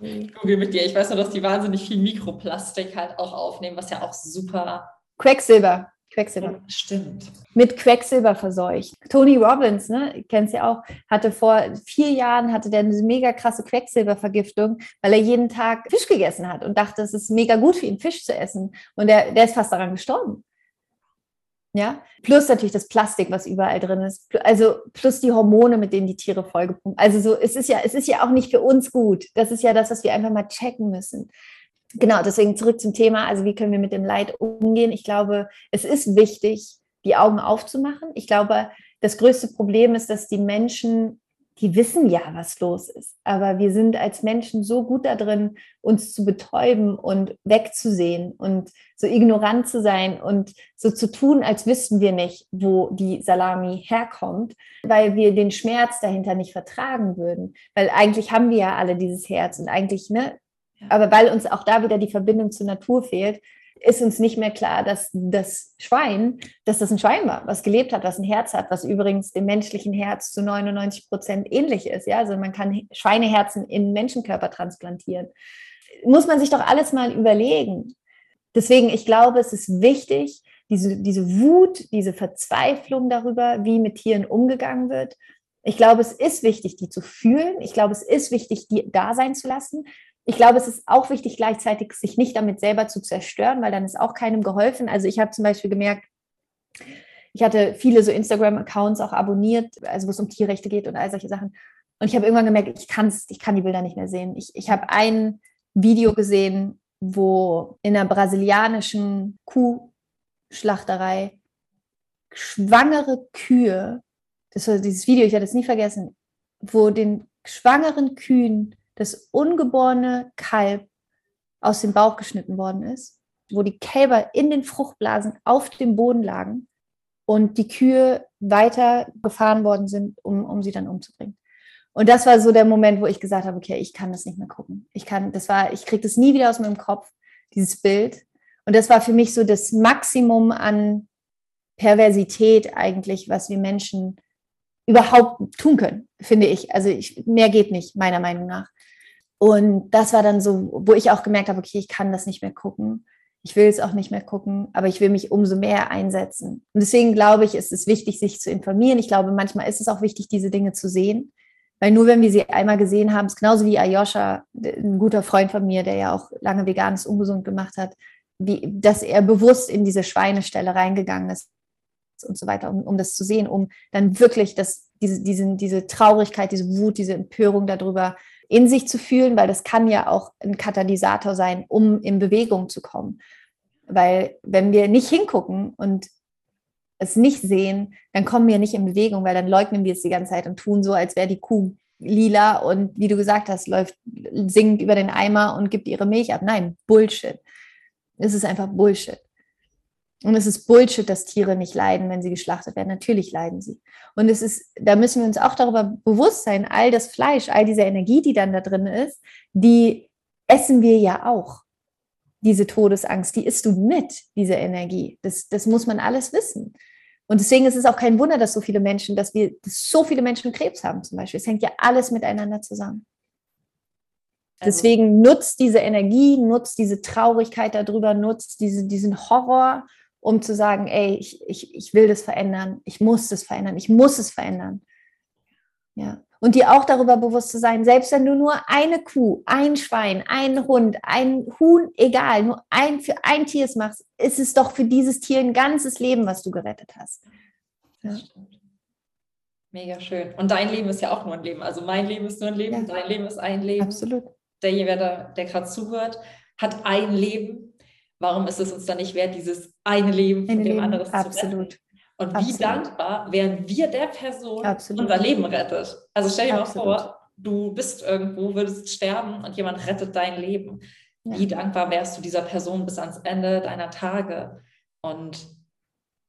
Ich google mit dir. Ich weiß nur, dass die wahnsinnig viel Mikroplastik halt auch aufnehmen, was ja auch super. Quecksilber. Quecksilber. Stimmt. Mit Quecksilber verseucht. Tony Robbins, ne, kennst ja auch, hatte vor vier Jahren hatte der eine mega krasse Quecksilbervergiftung, weil er jeden Tag Fisch gegessen hat und dachte, es ist mega gut für ihn, Fisch zu essen. Und der, der ist fast daran gestorben. Ja, plus natürlich das Plastik, was überall drin ist. Also plus die Hormone, mit denen die Tiere vollgepumpt. Also so, es ist ja, es ist ja auch nicht für uns gut. Das ist ja das, was wir einfach mal checken müssen genau, deswegen zurück zum Thema. Also wie können wir mit dem Leid umgehen? Ich glaube, es ist wichtig, die Augen aufzumachen. Ich glaube, das größte Problem ist, dass die Menschen, die wissen ja, was los ist. Aber wir sind als Menschen so gut da drin, uns zu betäuben und wegzusehen und so ignorant zu sein und so zu tun, als wüssten wir nicht, wo die Salami herkommt, weil wir den Schmerz dahinter nicht vertragen würden. Weil eigentlich haben wir ja alle dieses Herz und eigentlich, ne, aber weil uns auch da wieder die Verbindung zur Natur fehlt, ist uns nicht mehr klar, dass das Schwein, dass das ein Schwein war, was gelebt hat, was ein Herz hat, was übrigens dem menschlichen Herz zu 99 Prozent ähnlich ist. Ja, also man kann Schweineherzen in Menschenkörper transplantieren. Muss man sich doch alles mal überlegen. Deswegen, ich glaube, es ist wichtig, diese, diese Wut, diese Verzweiflung darüber, wie mit Tieren umgegangen wird. Ich glaube, es ist wichtig, die zu fühlen. Ich glaube, es ist wichtig, die da sein zu lassen ich glaube, es ist auch wichtig, gleichzeitig sich nicht damit selber zu zerstören, weil dann ist auch keinem geholfen. Also ich habe zum Beispiel gemerkt, ich hatte viele so Instagram-Accounts auch abonniert, also wo es um Tierrechte geht und all solche Sachen. Und ich habe irgendwann gemerkt, ich, kann's, ich kann die Bilder nicht mehr sehen. Ich, ich habe ein Video gesehen, wo in einer brasilianischen Kuhschlachterei schwangere Kühe, das war dieses Video, ich werde es nie vergessen, wo den schwangeren Kühen das ungeborene Kalb aus dem Bauch geschnitten worden ist, wo die Kälber in den Fruchtblasen auf dem Boden lagen und die Kühe weiter gefahren worden sind, um, um sie dann umzubringen. Und das war so der Moment, wo ich gesagt habe, okay, ich kann das nicht mehr gucken. Ich kann, das war, ich kriege das nie wieder aus meinem Kopf, dieses Bild. Und das war für mich so das Maximum an Perversität eigentlich, was wir Menschen überhaupt tun können, finde ich. Also ich, mehr geht nicht, meiner Meinung nach. Und das war dann so, wo ich auch gemerkt habe, okay, ich kann das nicht mehr gucken. Ich will es auch nicht mehr gucken, aber ich will mich umso mehr einsetzen. Und deswegen glaube ich, ist es wichtig, sich zu informieren. Ich glaube, manchmal ist es auch wichtig, diese Dinge zu sehen. Weil nur wenn wir sie einmal gesehen haben, ist genauso wie Ayosha, ein guter Freund von mir, der ja auch lange veganes ungesund gemacht hat, wie, dass er bewusst in diese Schweinestelle reingegangen ist und so weiter, um, um das zu sehen, um dann wirklich das, diese, diese, diese Traurigkeit, diese Wut, diese Empörung darüber in sich zu fühlen, weil das kann ja auch ein Katalysator sein, um in Bewegung zu kommen. Weil wenn wir nicht hingucken und es nicht sehen, dann kommen wir nicht in Bewegung, weil dann leugnen wir es die ganze Zeit und tun so, als wäre die Kuh lila und wie du gesagt hast, läuft, singt über den Eimer und gibt ihre Milch ab. Nein, Bullshit. Es ist einfach Bullshit. Und es ist Bullshit, dass Tiere nicht leiden, wenn sie geschlachtet werden. Natürlich leiden sie. Und es ist, da müssen wir uns auch darüber bewusst sein, all das Fleisch, all diese Energie, die dann da drin ist, die essen wir ja auch. Diese Todesangst, die isst du mit, diese Energie. Das, das muss man alles wissen. Und deswegen ist es auch kein Wunder, dass so viele Menschen, dass wir dass so viele Menschen Krebs haben zum Beispiel. Es hängt ja alles miteinander zusammen. Also deswegen nutzt diese Energie, nutzt diese Traurigkeit darüber, nutzt diese, diesen Horror um zu sagen, ey, ich, ich, ich will das verändern, ich muss das verändern, ich muss es verändern. Ja. Und dir auch darüber bewusst zu sein, selbst wenn du nur eine Kuh, ein Schwein, ein Hund, ein Huhn, egal, nur ein für ein Tier machst, ist es doch für dieses Tier ein ganzes Leben, was du gerettet hast. Ja. Mega schön. Und dein Leben ist ja auch nur ein Leben. Also mein Leben ist nur ein Leben, ja. dein Leben ist ein Leben. Absolut. Derjenige, der, der gerade zuhört, hat ein Leben. Warum ist es uns dann nicht wert, dieses eine Leben von dem anderen zu retten? Und Absolut. wie dankbar wären wir der Person, Absolut. unser Leben rettet. Also stell dir Absolut. mal vor, du bist irgendwo, würdest sterben und jemand rettet dein Leben. Ja. Wie dankbar wärst du dieser Person bis ans Ende deiner Tage? Und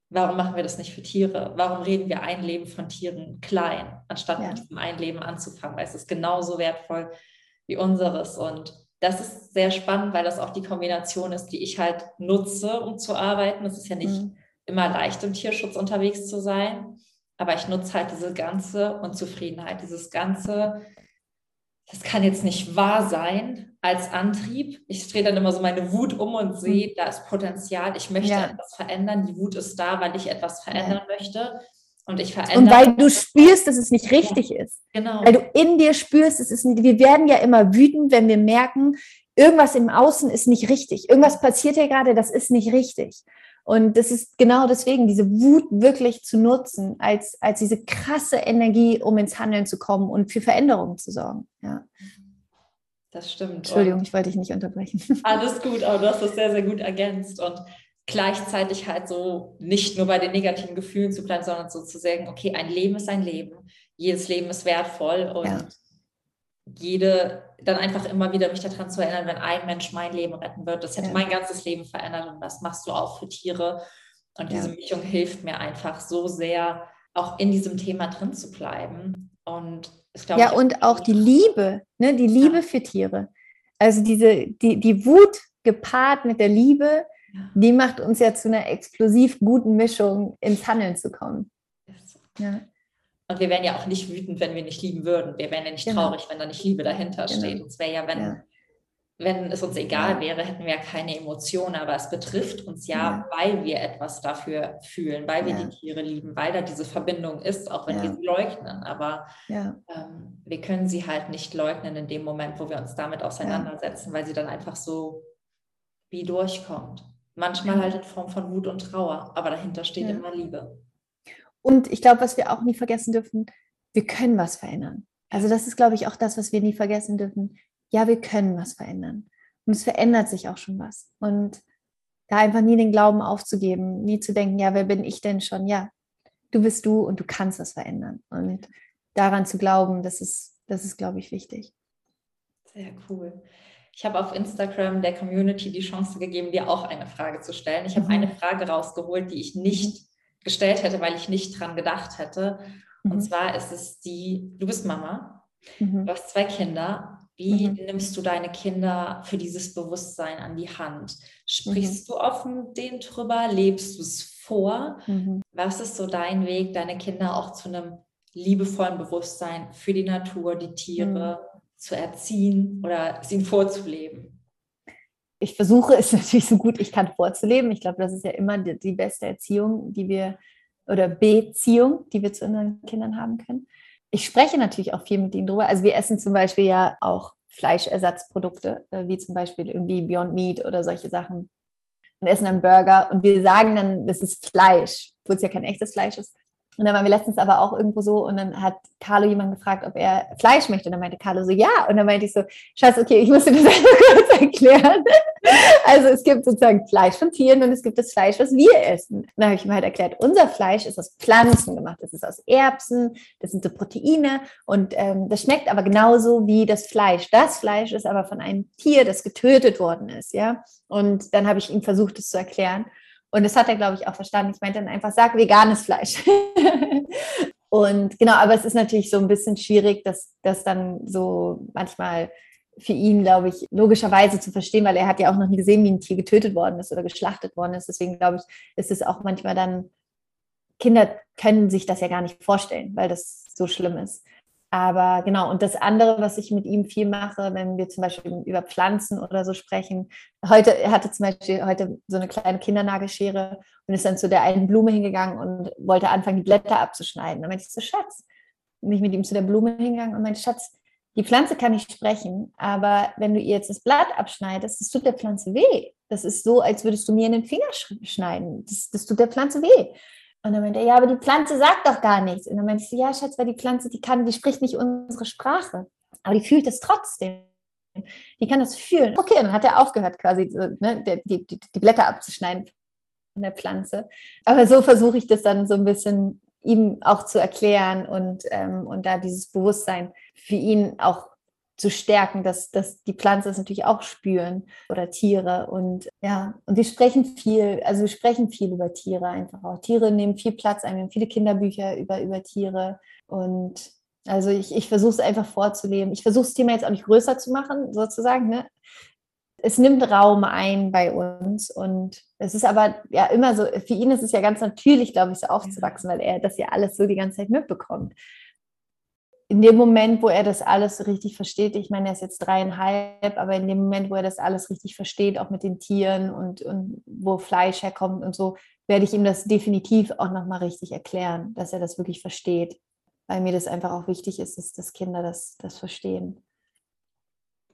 warum machen wir das nicht für Tiere? Warum reden wir ein Leben von Tieren klein, anstatt ja. mit ein Leben anzufangen? Weil es ist genauso wertvoll wie unseres. Und das ist sehr spannend, weil das auch die Kombination ist, die ich halt nutze, um zu arbeiten. Es ist ja nicht mhm immer leicht im Tierschutz unterwegs zu sein. Aber ich nutze halt diese ganze Unzufriedenheit, dieses ganze, das kann jetzt nicht wahr sein, als Antrieb. Ich drehe dann immer so meine Wut um und sehe, hm. da ist Potenzial, ich möchte ja. etwas verändern. Die Wut ist da, weil ich etwas verändern ja. möchte. Und ich verändere. Und weil du spürst, dass es nicht richtig ja. ist. Genau. Weil du in dir spürst, es ist nicht, wir werden ja immer wütend, wenn wir merken, irgendwas im Außen ist nicht richtig. Irgendwas passiert hier gerade, das ist nicht richtig. Und das ist genau deswegen, diese Wut wirklich zu nutzen, als, als diese krasse Energie, um ins Handeln zu kommen und für Veränderungen zu sorgen. Ja. Das stimmt. Entschuldigung, und ich wollte dich nicht unterbrechen. Alles gut, aber du hast das sehr, sehr gut ergänzt. Und gleichzeitig halt so nicht nur bei den negativen Gefühlen zu bleiben, sondern so zu sagen, okay, ein Leben ist ein Leben. Jedes Leben ist wertvoll und ja. jede dann einfach immer wieder mich daran zu erinnern, wenn ein Mensch mein Leben retten wird. Das hätte ja. mein ganzes Leben verändert und das machst du auch für Tiere. Und diese ja. Mischung hilft mir einfach so sehr, auch in diesem Thema drin zu bleiben. Und ich glaube, ja, und auch die Liebe, ne? die Liebe für Tiere. Also diese, die, die Wut gepaart mit der Liebe, die macht uns ja zu einer explosiv guten Mischung ins Handeln zu kommen. Ja. Und wir wären ja auch nicht wütend, wenn wir nicht lieben würden. Wir wären ja nicht genau. traurig, wenn da nicht Liebe dahinter genau. steht. Und es wäre ja, wenn, ja. wenn es uns egal ja. wäre, hätten wir ja keine Emotionen. Aber es betrifft uns ja, ja. weil wir etwas dafür fühlen, weil wir die Tiere lieben, weil da diese Verbindung ist, auch wenn wir sie leugnen. Aber ähm, wir können sie halt nicht leugnen in dem Moment, wo wir uns damit auseinandersetzen, weil sie dann einfach so wie durchkommt. Manchmal halt in Form von Wut und Trauer, aber dahinter steht immer Liebe. Und ich glaube, was wir auch nie vergessen dürfen, wir können was verändern. Also das ist, glaube ich, auch das, was wir nie vergessen dürfen. Ja, wir können was verändern. Und es verändert sich auch schon was. Und da einfach nie den Glauben aufzugeben, nie zu denken, ja, wer bin ich denn schon? Ja, du bist du und du kannst was verändern. Und daran zu glauben, das ist, das ist, glaube ich, wichtig. Sehr cool. Ich habe auf Instagram der Community die Chance gegeben, dir auch eine Frage zu stellen. Ich habe mhm. eine Frage rausgeholt, die ich nicht gestellt hätte, weil ich nicht dran gedacht hätte. Mhm. Und zwar ist es die, du bist Mama, mhm. du hast zwei Kinder. Wie mhm. nimmst du deine Kinder für dieses Bewusstsein an die Hand? Sprichst mhm. du offen denen drüber? Lebst du es vor? Mhm. Was ist so dein Weg, deine Kinder auch zu einem liebevollen Bewusstsein für die Natur, die Tiere mhm. Zu erziehen oder es ihnen vorzuleben? ich versuche es natürlich so gut ich kann vorzuleben. Ich glaube, das ist ja immer die, die, beste Erziehung, die wir oder Beziehung, die wir zu unseren Kindern haben können. Ich spreche natürlich auch viel mit ihnen drüber. Also wir essen zum Beispiel ja auch Fleischersatzprodukte, äh, wie zum Beispiel irgendwie Beyond Meat oder solche Sachen. Und essen einen Burger und wir sagen dann, das ist Fleisch, obwohl es ja kein echtes Fleisch ist. Und dann waren wir letztens aber auch irgendwo so und dann hat Carlo jemand gefragt, ob er Fleisch möchte. Und dann meinte Carlo so, ja. Und dann meinte ich so, Schatz, okay, ich muss dir das einmal kurz erklären. Also es gibt sozusagen Fleisch von Tieren und es gibt das Fleisch, was wir essen. dann habe ich ihm halt erklärt, unser Fleisch ist aus Pflanzen gemacht. Das ist aus Erbsen, das sind so Proteine und ähm, das schmeckt aber genauso wie das Fleisch. Das Fleisch ist aber von einem Tier, das getötet worden ist, ja. Und dann habe ich ihm versucht, es zu erklären. Und das hat er, glaube ich, auch verstanden. Ich meinte dann einfach, sag veganes Fleisch. und genau, aber es ist natürlich so ein bisschen schwierig, dass das dann so manchmal für ihn, glaube ich, logischerweise zu verstehen, weil er hat ja auch noch nie gesehen, wie ein Tier getötet worden ist oder geschlachtet worden ist. Deswegen glaube ich, ist es auch manchmal dann, Kinder können sich das ja gar nicht vorstellen, weil das so schlimm ist. Aber genau, und das andere, was ich mit ihm viel mache, wenn wir zum Beispiel über Pflanzen oder so sprechen. Heute, er hatte zum Beispiel heute so eine kleine Kindernagelschere und ist dann zu der einen Blume hingegangen und wollte anfangen, die Blätter abzuschneiden. Dann meinte ich so, Schatz, mich mit ihm zu der Blume hingegangen und meinte, Schatz, die Pflanze kann nicht sprechen, aber wenn du ihr jetzt das Blatt abschneidest, das tut der Pflanze weh. Das ist so, als würdest du mir in den Finger schneiden. Das, das tut der Pflanze weh. Und dann meinte er, ja, aber die Pflanze sagt doch gar nichts. Und dann meinte ich so, ja, Schatz, weil die Pflanze, die kann, die spricht nicht unsere Sprache, aber die fühlt es trotzdem. Die kann das fühlen. Okay, dann hat er aufgehört, quasi ne, die, die, die Blätter abzuschneiden von der Pflanze. Aber so versuche ich das dann so ein bisschen ihm auch zu erklären und, ähm, und da dieses Bewusstsein für ihn auch zu stärken, dass, dass die Pflanzen es natürlich auch spüren oder Tiere. Und ja, und wir sprechen viel, also wir sprechen viel über Tiere einfach auch. Tiere nehmen viel Platz ein. Wir haben viele Kinderbücher über, über Tiere. Und also ich, ich versuche es einfach vorzuleben. Ich versuche das Thema jetzt auch nicht größer zu machen, sozusagen. Ne? Es nimmt Raum ein bei uns und es ist aber ja immer so, für ihn ist es ja ganz natürlich, glaube ich, so aufzuwachsen, weil er das ja alles so die ganze Zeit mitbekommt in dem Moment, wo er das alles richtig versteht, ich meine, er ist jetzt dreieinhalb, aber in dem Moment, wo er das alles richtig versteht, auch mit den Tieren und, und wo Fleisch herkommt und so, werde ich ihm das definitiv auch nochmal richtig erklären, dass er das wirklich versteht. Weil mir das einfach auch wichtig ist, dass, dass Kinder das, das verstehen.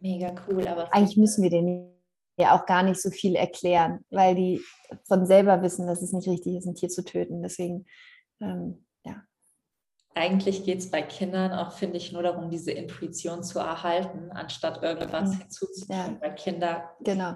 Mega cool, aber. Eigentlich müssen wir denen ja auch gar nicht so viel erklären, weil die von selber wissen, dass es nicht richtig ist, ein Tier zu töten. Deswegen ähm, eigentlich geht es bei Kindern auch, finde ich, nur darum, diese Intuition zu erhalten, anstatt irgendwas mhm. hinzuzufügen. Ja. Weil Kinder, genau.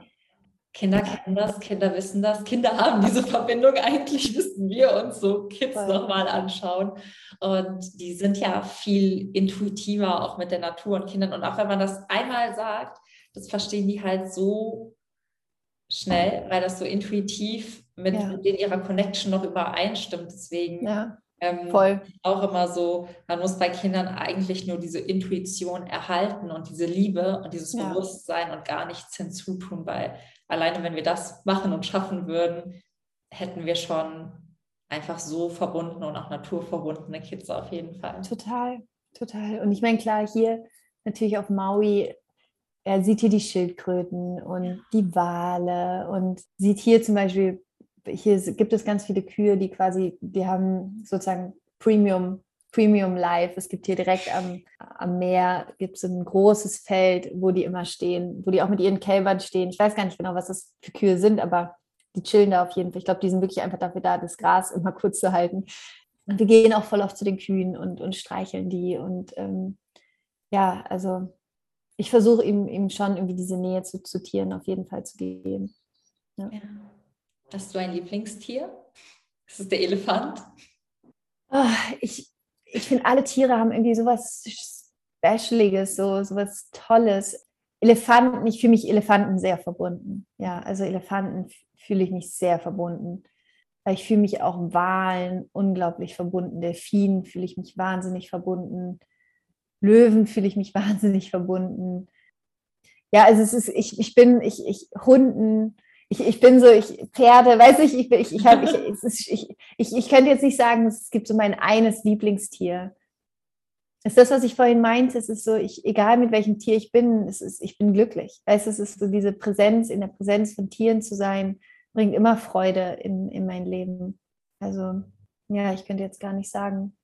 Kinder kennen das, Kinder wissen das, Kinder haben diese Verbindung. Eigentlich müssten wir uns so Kids nochmal anschauen. Und die sind ja viel intuitiver auch mit der Natur und Kindern. Und auch wenn man das einmal sagt, das verstehen die halt so schnell, weil das so intuitiv mit, ja. mit ihrer Connection noch übereinstimmt. Deswegen ja. Ähm, Voll. Auch immer so, man muss bei Kindern eigentlich nur diese Intuition erhalten und diese Liebe und dieses ja. Bewusstsein und gar nichts hinzutun, weil alleine wenn wir das machen und schaffen würden, hätten wir schon einfach so verbunden und auch naturverbundene Kids auf jeden Fall. Total, total. Und ich meine, klar, hier natürlich auf Maui, er sieht hier die Schildkröten und die Wale und sieht hier zum Beispiel hier gibt es ganz viele Kühe, die quasi, die haben sozusagen Premium, Premium Life. Es gibt hier direkt am, am Meer gibt es ein großes Feld, wo die immer stehen, wo die auch mit ihren Kälbern stehen. Ich weiß gar nicht genau, was das für Kühe sind, aber die chillen da auf jeden Fall. Ich glaube, die sind wirklich einfach dafür da, das Gras immer kurz zu halten. Und wir gehen auch voll oft zu den Kühen und, und streicheln die. Und ähm, ja, also ich versuche ihm, ihm schon irgendwie diese Nähe zu, zu Tieren auf jeden Fall zu geben. Ja. ja. Hast du ein Lieblingstier? Das ist der Elefant. Oh, ich ich finde, alle Tiere haben irgendwie sowas Specialiges, so sowas Tolles. Elefanten, ich fühle mich Elefanten sehr verbunden. Ja, also Elefanten fühle ich mich sehr verbunden. Ich fühle mich auch Walen unglaublich verbunden. Delfinen fühle ich mich wahnsinnig verbunden. Löwen fühle ich mich wahnsinnig verbunden. Ja, also es ist, ich, ich bin, ich, ich, Hunden, ich, ich bin so, ich Pferde, weiß ich, ich, ich, ich, hab, ich, ich, ich, ich könnte jetzt nicht sagen, es gibt so mein eines Lieblingstier. Ist das, was ich vorhin meinte. Es ist so, ich, egal mit welchem Tier ich bin, es ist, ich bin glücklich. Weißt, es ist so diese Präsenz, in der Präsenz von Tieren zu sein, bringt immer Freude in, in mein Leben. Also, ja, ich könnte jetzt gar nicht sagen.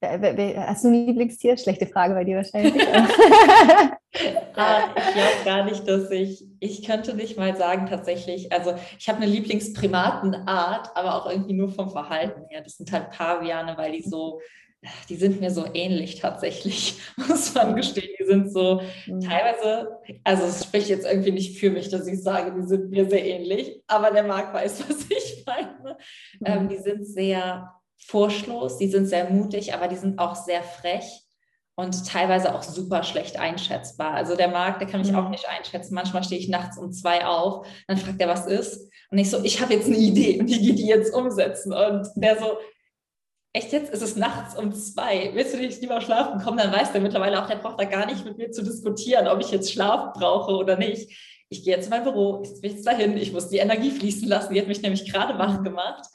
Hast du ein Lieblingstier? Schlechte Frage bei dir wahrscheinlich. ah, ich glaube gar nicht, dass ich, ich könnte nicht mal sagen tatsächlich, also ich habe eine Lieblingsprimatenart, aber auch irgendwie nur vom Verhalten her. Das sind halt Paviane, weil die so, die sind mir so ähnlich tatsächlich, muss man gestehen. Die sind so mhm. teilweise, also es spricht jetzt irgendwie nicht für mich, dass ich sage, die sind mir sehr ähnlich, aber der Marc weiß, was ich meine. Mhm. Ähm, die sind sehr furchtlos, die sind sehr mutig, aber die sind auch sehr frech und teilweise auch super schlecht einschätzbar. Also der Marc, der kann mich mhm. auch nicht einschätzen. Manchmal stehe ich nachts um zwei auf, dann fragt er, was ist? Und ich so, ich habe jetzt eine Idee und die geht die jetzt umsetzen. Und der so, echt jetzt ist es nachts um zwei. Willst du nicht lieber schlafen kommen? Dann weiß der mittlerweile auch, der braucht da gar nicht mit mir zu diskutieren, ob ich jetzt Schlaf brauche oder nicht. Ich gehe jetzt in mein Büro, ich will jetzt dahin, ich muss die Energie fließen lassen. Die hat mich nämlich gerade wach gemacht.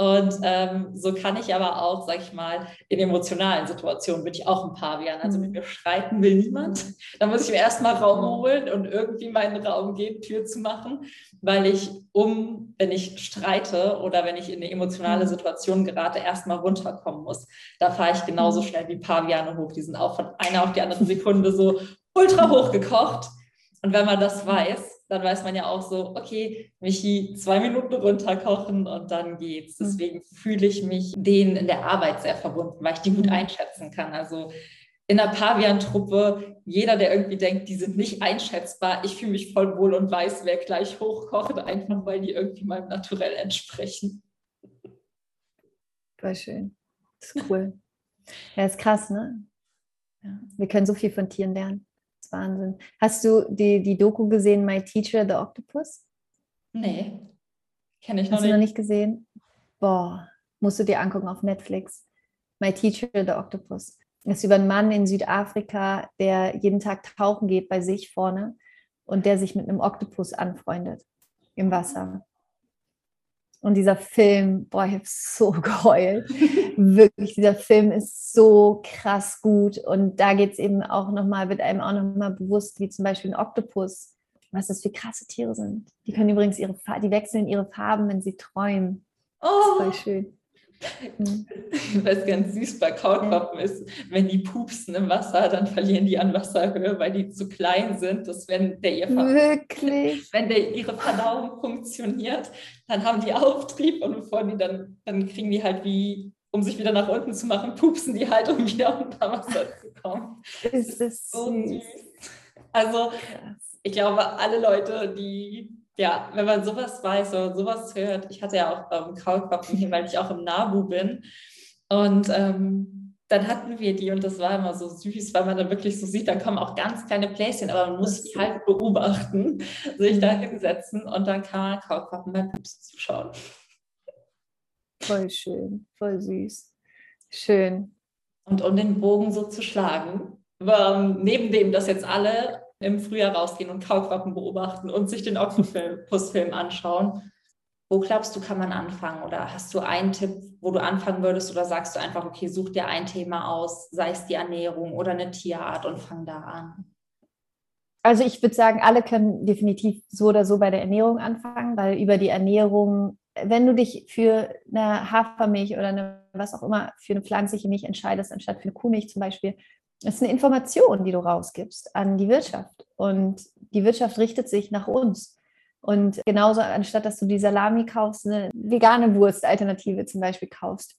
Und ähm, so kann ich aber auch, sag ich mal, in emotionalen Situationen bin ich auch ein Pavian. Also mit mhm. mir streiten will niemand. Mhm. Da muss ich mir erstmal Raum holen und irgendwie meinen Raum geben, Tür zu machen, weil ich um, wenn ich streite oder wenn ich in eine emotionale mhm. Situation gerate, erstmal runterkommen muss. Da fahre ich genauso schnell wie Paviane hoch. Die sind auch von einer auf die andere Sekunde so ultra hochgekocht. Und wenn man das weiß, dann weiß man ja auch so, okay, Michi, zwei Minuten runterkochen und dann geht's. Mhm. Deswegen fühle ich mich denen in der Arbeit sehr verbunden, weil ich die gut mhm. einschätzen kann. Also in der Pavian-Truppe, jeder, der irgendwie denkt, die sind nicht einschätzbar, ich fühle mich voll wohl und weiß, wer gleich hochkocht, einfach weil die irgendwie meinem Naturell entsprechen. Voll schön. Das ist cool. Ja, ist krass, ne? Ja. Wir können so viel von Tieren lernen. Wahnsinn. Hast du die, die Doku gesehen, My Teacher, The Octopus? Nee, kenne ich noch Hast nicht. Hast du noch nicht gesehen? Boah, musst du dir angucken auf Netflix. My Teacher, The Octopus. Das ist über einen Mann in Südafrika, der jeden Tag tauchen geht bei sich vorne und der sich mit einem Oktopus anfreundet im Wasser. Und dieser Film, boah, ich habe so geheult. Wirklich, dieser Film ist so krass gut. Und da geht es eben auch nochmal, wird einem auch nochmal bewusst, wie zum Beispiel ein Oktopus, was das für krasse Tiere sind. Die können übrigens ihre, die wechseln ihre Farben, wenn sie träumen. Oh. Das ist voll schön. Was ganz süß bei Kaulquappen ist, wenn die pupsen im Wasser, dann verlieren die an Wasserhöhe, weil die zu klein sind, dass wenn der ihr Wirklich? wenn der ihre Verdauung funktioniert, dann haben die Auftrieb und bevor die dann, dann kriegen die halt wie, um sich wieder nach unten zu machen, pupsen die halt, um wieder unter Wasser zu kommen. Ist das so süß. süß. Also ich glaube, alle Leute, die ja, wenn man sowas weiß oder sowas hört, ich hatte ja auch ähm, Kaulquappen hier, weil ich auch im Nabu bin. Und ähm, dann hatten wir die und das war immer so süß, weil man dann wirklich so sieht, da kommen auch ganz kleine Pläschen, aber man muss die halt beobachten, sich da mhm. hinsetzen und dann kann man Kaulquappen beim Pups zuschauen. Voll schön, voll süß. Schön. Und um den Bogen so zu schlagen, neben dem, dass jetzt alle im Frühjahr rausgehen und Kaulquappen beobachten und sich den Octopus-Film anschauen. Wo glaubst du, kann man anfangen? Oder hast du einen Tipp, wo du anfangen würdest? Oder sagst du einfach, okay, such dir ein Thema aus, sei es die Ernährung oder eine Tierart und fang da an? Also ich würde sagen, alle können definitiv so oder so bei der Ernährung anfangen, weil über die Ernährung, wenn du dich für eine Hafermilch oder eine, was auch immer, für eine pflanzliche Milch entscheidest, anstatt für eine Kuhmilch zum Beispiel, es ist eine Information, die du rausgibst an die Wirtschaft. Und die Wirtschaft richtet sich nach uns. Und genauso, anstatt dass du die Salami kaufst, eine vegane Wurstalternative zum Beispiel kaufst.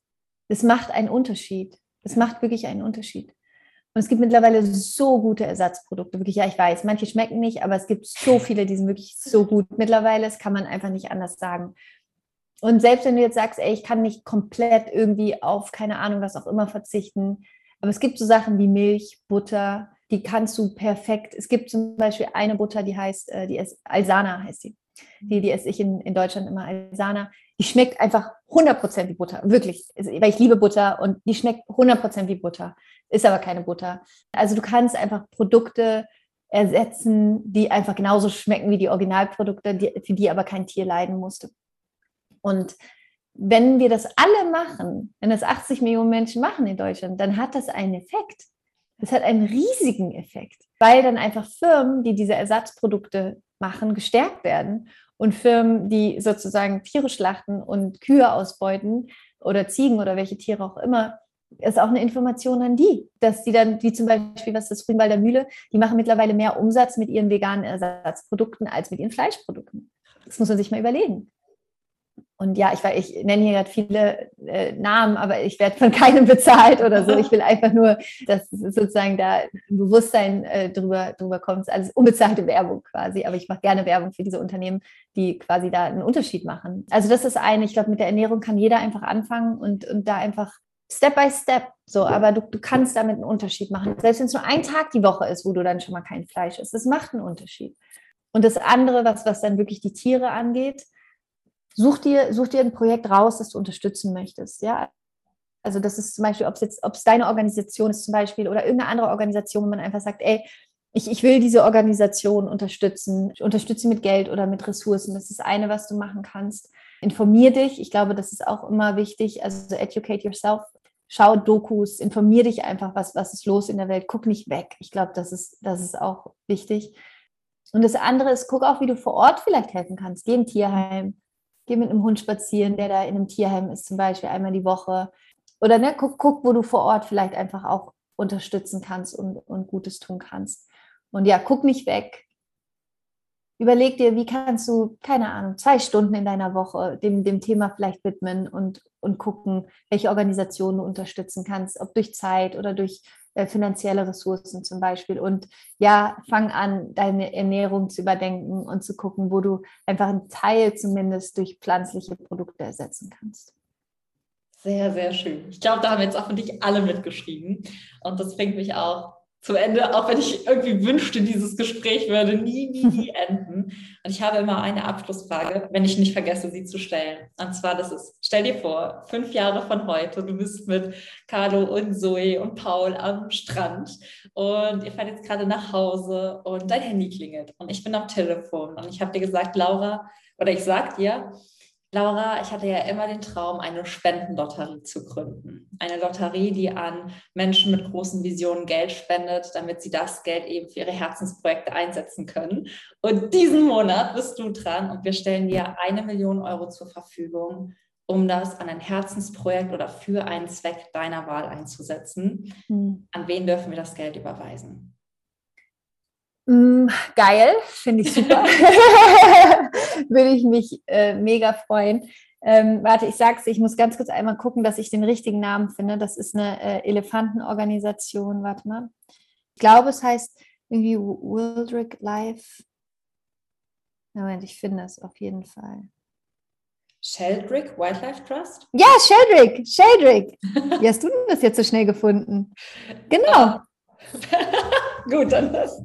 Das macht einen Unterschied. Das macht wirklich einen Unterschied. Und es gibt mittlerweile so gute Ersatzprodukte. Wirklich, ja, ich weiß, manche schmecken nicht, aber es gibt so viele, die sind wirklich so gut. Mittlerweile, das kann man einfach nicht anders sagen. Und selbst wenn du jetzt sagst, ey, ich kann nicht komplett irgendwie auf keine Ahnung, was auch immer verzichten, aber es gibt so Sachen wie Milch, Butter, die kannst du perfekt. Es gibt zum Beispiel eine Butter, die heißt, äh, die ist Alsana heißt die. Die, die esse ich in, in Deutschland immer Alsana. Die schmeckt einfach 100% wie Butter, wirklich. Weil ich liebe Butter und die schmeckt 100% wie Butter, ist aber keine Butter. Also du kannst einfach Produkte ersetzen, die einfach genauso schmecken wie die Originalprodukte, die, für die aber kein Tier leiden musste. Und wenn wir das alle machen, wenn das 80 Millionen Menschen machen in Deutschland, dann hat das einen Effekt. Das hat einen riesigen Effekt, weil dann einfach Firmen, die diese Ersatzprodukte machen, gestärkt werden und Firmen, die sozusagen Tiere schlachten und Kühe ausbeuten oder Ziegen oder welche Tiere auch immer, ist auch eine Information an die, dass die dann, wie zum Beispiel, was das Grünwalder Mühle, die machen mittlerweile mehr Umsatz mit ihren veganen Ersatzprodukten als mit ihren Fleischprodukten. Das muss man sich mal überlegen. Und ja, ich, ich nenne hier gerade viele äh, Namen, aber ich werde von keinem bezahlt oder so. Ich will einfach nur, dass sozusagen da ein Bewusstsein äh, drüber, drüber kommt. Alles unbezahlte Werbung quasi, aber ich mache gerne Werbung für diese Unternehmen, die quasi da einen Unterschied machen. Also das ist eine, ich glaube, mit der Ernährung kann jeder einfach anfangen und, und da einfach Step by Step so, aber du, du kannst damit einen Unterschied machen. Selbst wenn es nur ein Tag die Woche ist, wo du dann schon mal kein Fleisch isst, das macht einen Unterschied. Und das andere, was, was dann wirklich die Tiere angeht, such dir, such dir ein Projekt raus, das du unterstützen möchtest. Ja, also das ist zum Beispiel, ob es jetzt, ob es deine Organisation ist zum Beispiel oder irgendeine andere Organisation, wo man einfach sagt, ey, ich, ich will diese Organisation unterstützen, ich unterstütze sie mit Geld oder mit Ressourcen. Das ist das eine, was du machen kannst. informier dich. Ich glaube, das ist auch immer wichtig. Also educate yourself. Schau Dokus, informier dich einfach, was, was ist los in der Welt. Guck nicht weg. Ich glaube, das ist, das ist auch wichtig. Und das andere ist, guck auch, wie du vor Ort vielleicht helfen kannst. Geh ein Tierheim, geh mit einem Hund spazieren, der da in einem Tierheim ist, zum Beispiel einmal die Woche. Oder ne, guck, guck, wo du vor Ort vielleicht einfach auch unterstützen kannst und, und Gutes tun kannst. Und ja, guck nicht weg. Überleg dir, wie kannst du, keine Ahnung, zwei Stunden in deiner Woche dem, dem Thema vielleicht widmen und, und gucken, welche Organisationen du unterstützen kannst, ob durch Zeit oder durch äh, finanzielle Ressourcen zum Beispiel. Und ja, fang an, deine Ernährung zu überdenken und zu gucken, wo du einfach einen Teil zumindest durch pflanzliche Produkte ersetzen kannst. Sehr, sehr schön. Ich glaube, da haben jetzt auch von dich alle mitgeschrieben. Und das bringt mich auch zum Ende, auch wenn ich irgendwie wünschte, dieses Gespräch würde nie, nie, nie enden. Und ich habe immer eine Abschlussfrage, wenn ich nicht vergesse, sie zu stellen. Und zwar, das ist, stell dir vor, fünf Jahre von heute, du bist mit Carlo und Zoe und Paul am Strand und ihr fahrt jetzt gerade nach Hause und dein Handy klingelt und ich bin am Telefon und ich habe dir gesagt, Laura, oder ich sag dir, Laura, ich hatte ja immer den Traum, eine Spendenlotterie zu gründen. Eine Lotterie, die an Menschen mit großen Visionen Geld spendet, damit sie das Geld eben für ihre Herzensprojekte einsetzen können. Und diesen Monat bist du dran und wir stellen dir eine Million Euro zur Verfügung, um das an ein Herzensprojekt oder für einen Zweck deiner Wahl einzusetzen. Mhm. An wen dürfen wir das Geld überweisen? Mm, geil, finde ich super. Würde ich mich äh, mega freuen. Ähm, warte, ich sag's, ich muss ganz kurz einmal gucken, dass ich den richtigen Namen finde. Das ist eine äh, Elefantenorganisation. Warte mal. Ich glaube, es heißt irgendwie Wildrick Life. Moment, ich finde es auf jeden Fall. Sheldrick Wildlife Trust? Ja, Sheldrick, Sheldrick. Wie hast du das jetzt so schnell gefunden? Genau. Gut, dann das.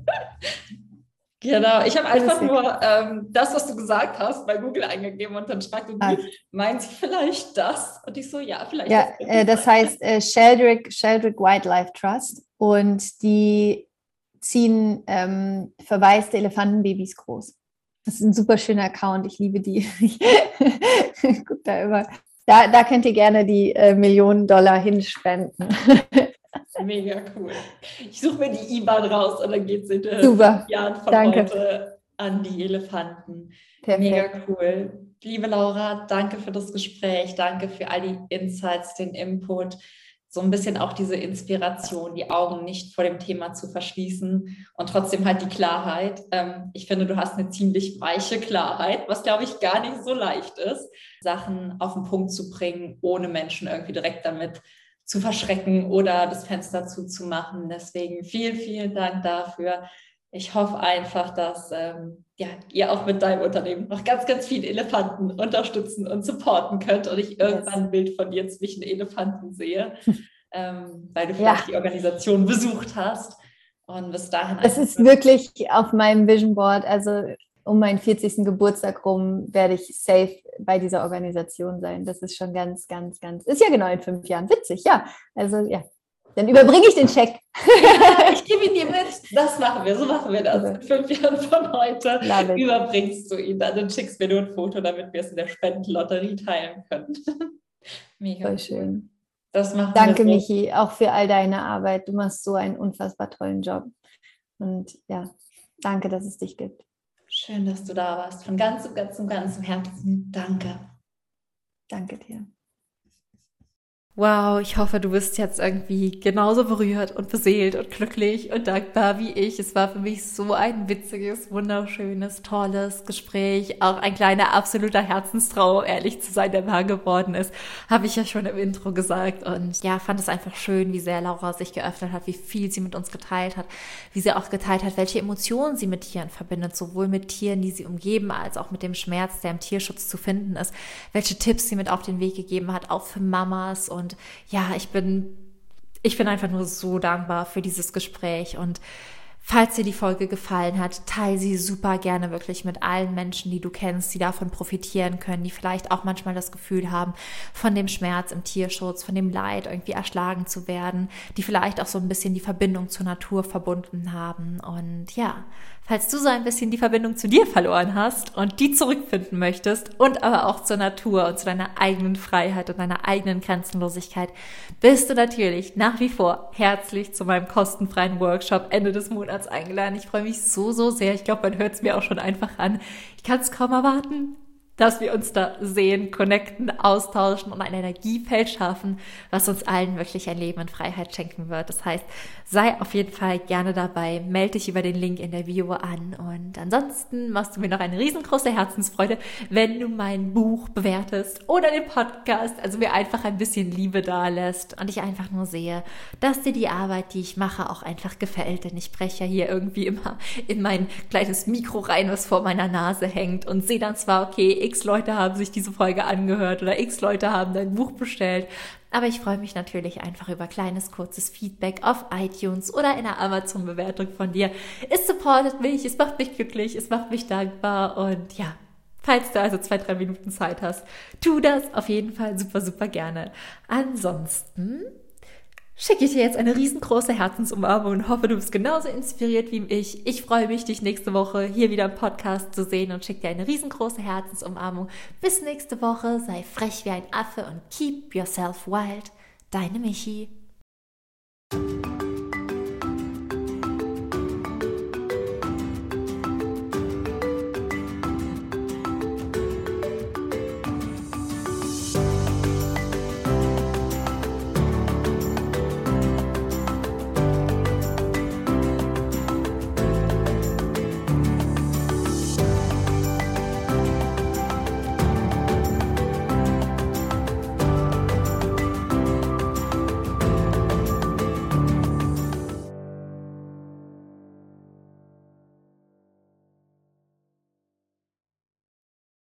Genau, ich habe einfach nur ähm, das, was du gesagt hast, bei Google eingegeben und dann fragte sie, ah. meinen Sie vielleicht das? Und ich so, ja, vielleicht. Ja, das, äh, das heißt äh, Sheldrick, Sheldrick Wildlife Trust und die ziehen ähm, verwaiste Elefantenbabys groß. Das ist ein super schöner Account, ich liebe die. Guck da immer. Da, da könnt ihr gerne die äh, Millionen Dollar hinspenden. Mega cool. Ich suche mir die IBAN raus und dann geht es in den Super. Jahren von danke. heute an die Elefanten. Perfekt. Mega cool. Liebe Laura, danke für das Gespräch, danke für all die Insights, den Input, so ein bisschen auch diese Inspiration, die Augen nicht vor dem Thema zu verschließen und trotzdem halt die Klarheit. Ähm, ich finde, du hast eine ziemlich weiche Klarheit, was glaube ich gar nicht so leicht ist, Sachen auf den Punkt zu bringen, ohne Menschen irgendwie direkt damit zu verschrecken oder das Fenster zuzumachen. Deswegen vielen, vielen Dank dafür. Ich hoffe einfach, dass ähm, ja, ihr auch mit deinem Unternehmen noch ganz, ganz viele Elefanten unterstützen und supporten könnt und ich irgendwann ein Bild von dir zwischen Elefanten sehe, ähm, weil du vielleicht ja. die Organisation besucht hast. Und bis dahin. Es ist wirklich auf meinem Vision Board. Also um meinen 40. Geburtstag rum werde ich safe bei dieser Organisation sein. Das ist schon ganz, ganz, ganz, ist ja genau in fünf Jahren. Witzig, ja. Also ja, dann überbringe ich den Check. Ja, ich gebe ihn dir mit. Das machen wir, so machen wir das. In fünf Jahren von heute überbringst du ihn dann und schickst mir nur ein Foto, damit wir es in der Spendenlotterie teilen können. Mega Voll schön. Das macht Danke, so. Michi, auch für all deine Arbeit. Du machst so einen unfassbar tollen Job. Und ja, danke, dass es dich gibt. Schön, dass du da warst. Von ganzem, ganzem, ganzem Herzen. Danke. Danke dir. Wow, ich hoffe, du bist jetzt irgendwie genauso berührt und beseelt und glücklich und dankbar wie ich. Es war für mich so ein witziges, wunderschönes, tolles Gespräch. Auch ein kleiner absoluter Herzenstraum, ehrlich zu sein, der wahr geworden ist, habe ich ja schon im Intro gesagt. Und ja, fand es einfach schön, wie sehr Laura sich geöffnet hat, wie viel sie mit uns geteilt hat, wie sie auch geteilt hat, welche Emotionen sie mit Tieren verbindet, sowohl mit Tieren, die sie umgeben, als auch mit dem Schmerz, der im Tierschutz zu finden ist, welche Tipps sie mit auf den Weg gegeben hat, auch für Mamas und und ja, ich bin, ich bin einfach nur so dankbar für dieses Gespräch und Falls dir die Folge gefallen hat, teile sie super gerne wirklich mit allen Menschen, die du kennst, die davon profitieren können, die vielleicht auch manchmal das Gefühl haben, von dem Schmerz im Tierschutz, von dem Leid irgendwie erschlagen zu werden, die vielleicht auch so ein bisschen die Verbindung zur Natur verbunden haben. Und ja, falls du so ein bisschen die Verbindung zu dir verloren hast und die zurückfinden möchtest und aber auch zur Natur und zu deiner eigenen Freiheit und deiner eigenen Grenzenlosigkeit, bist du natürlich nach wie vor herzlich zu meinem kostenfreien Workshop Ende des Monats eingeladen. Ich freue mich so, so sehr. Ich glaube, man hört es mir auch schon einfach an. Ich kann es kaum erwarten dass wir uns da sehen, connecten, austauschen und ein Energiefeld schaffen, was uns allen wirklich ein Leben in Freiheit schenken wird. Das heißt, sei auf jeden Fall gerne dabei, melde dich über den Link in der Video an. Und ansonsten machst du mir noch eine riesengroße Herzensfreude, wenn du mein Buch bewertest oder den Podcast, also mir einfach ein bisschen Liebe da lässt und ich einfach nur sehe, dass dir die Arbeit, die ich mache, auch einfach gefällt, denn ich spreche ja hier irgendwie immer in mein kleines Mikro rein, was vor meiner Nase hängt und sehe dann zwar, okay, x Leute haben sich diese Folge angehört oder x Leute haben dein Buch bestellt. Aber ich freue mich natürlich einfach über kleines, kurzes Feedback auf iTunes oder in einer Amazon-Bewertung von dir. Es supportet mich, es macht mich glücklich, es macht mich dankbar und ja, Falls du also zwei, drei Minuten Zeit hast, tu das auf jeden Fall super, super gerne. Ansonsten schicke ich dir jetzt eine riesengroße Herzensumarmung und hoffe, du bist genauso inspiriert wie ich. Ich freue mich, dich nächste Woche hier wieder im Podcast zu sehen und schicke dir eine riesengroße Herzensumarmung. Bis nächste Woche, sei frech wie ein Affe und keep yourself wild. Deine Michi.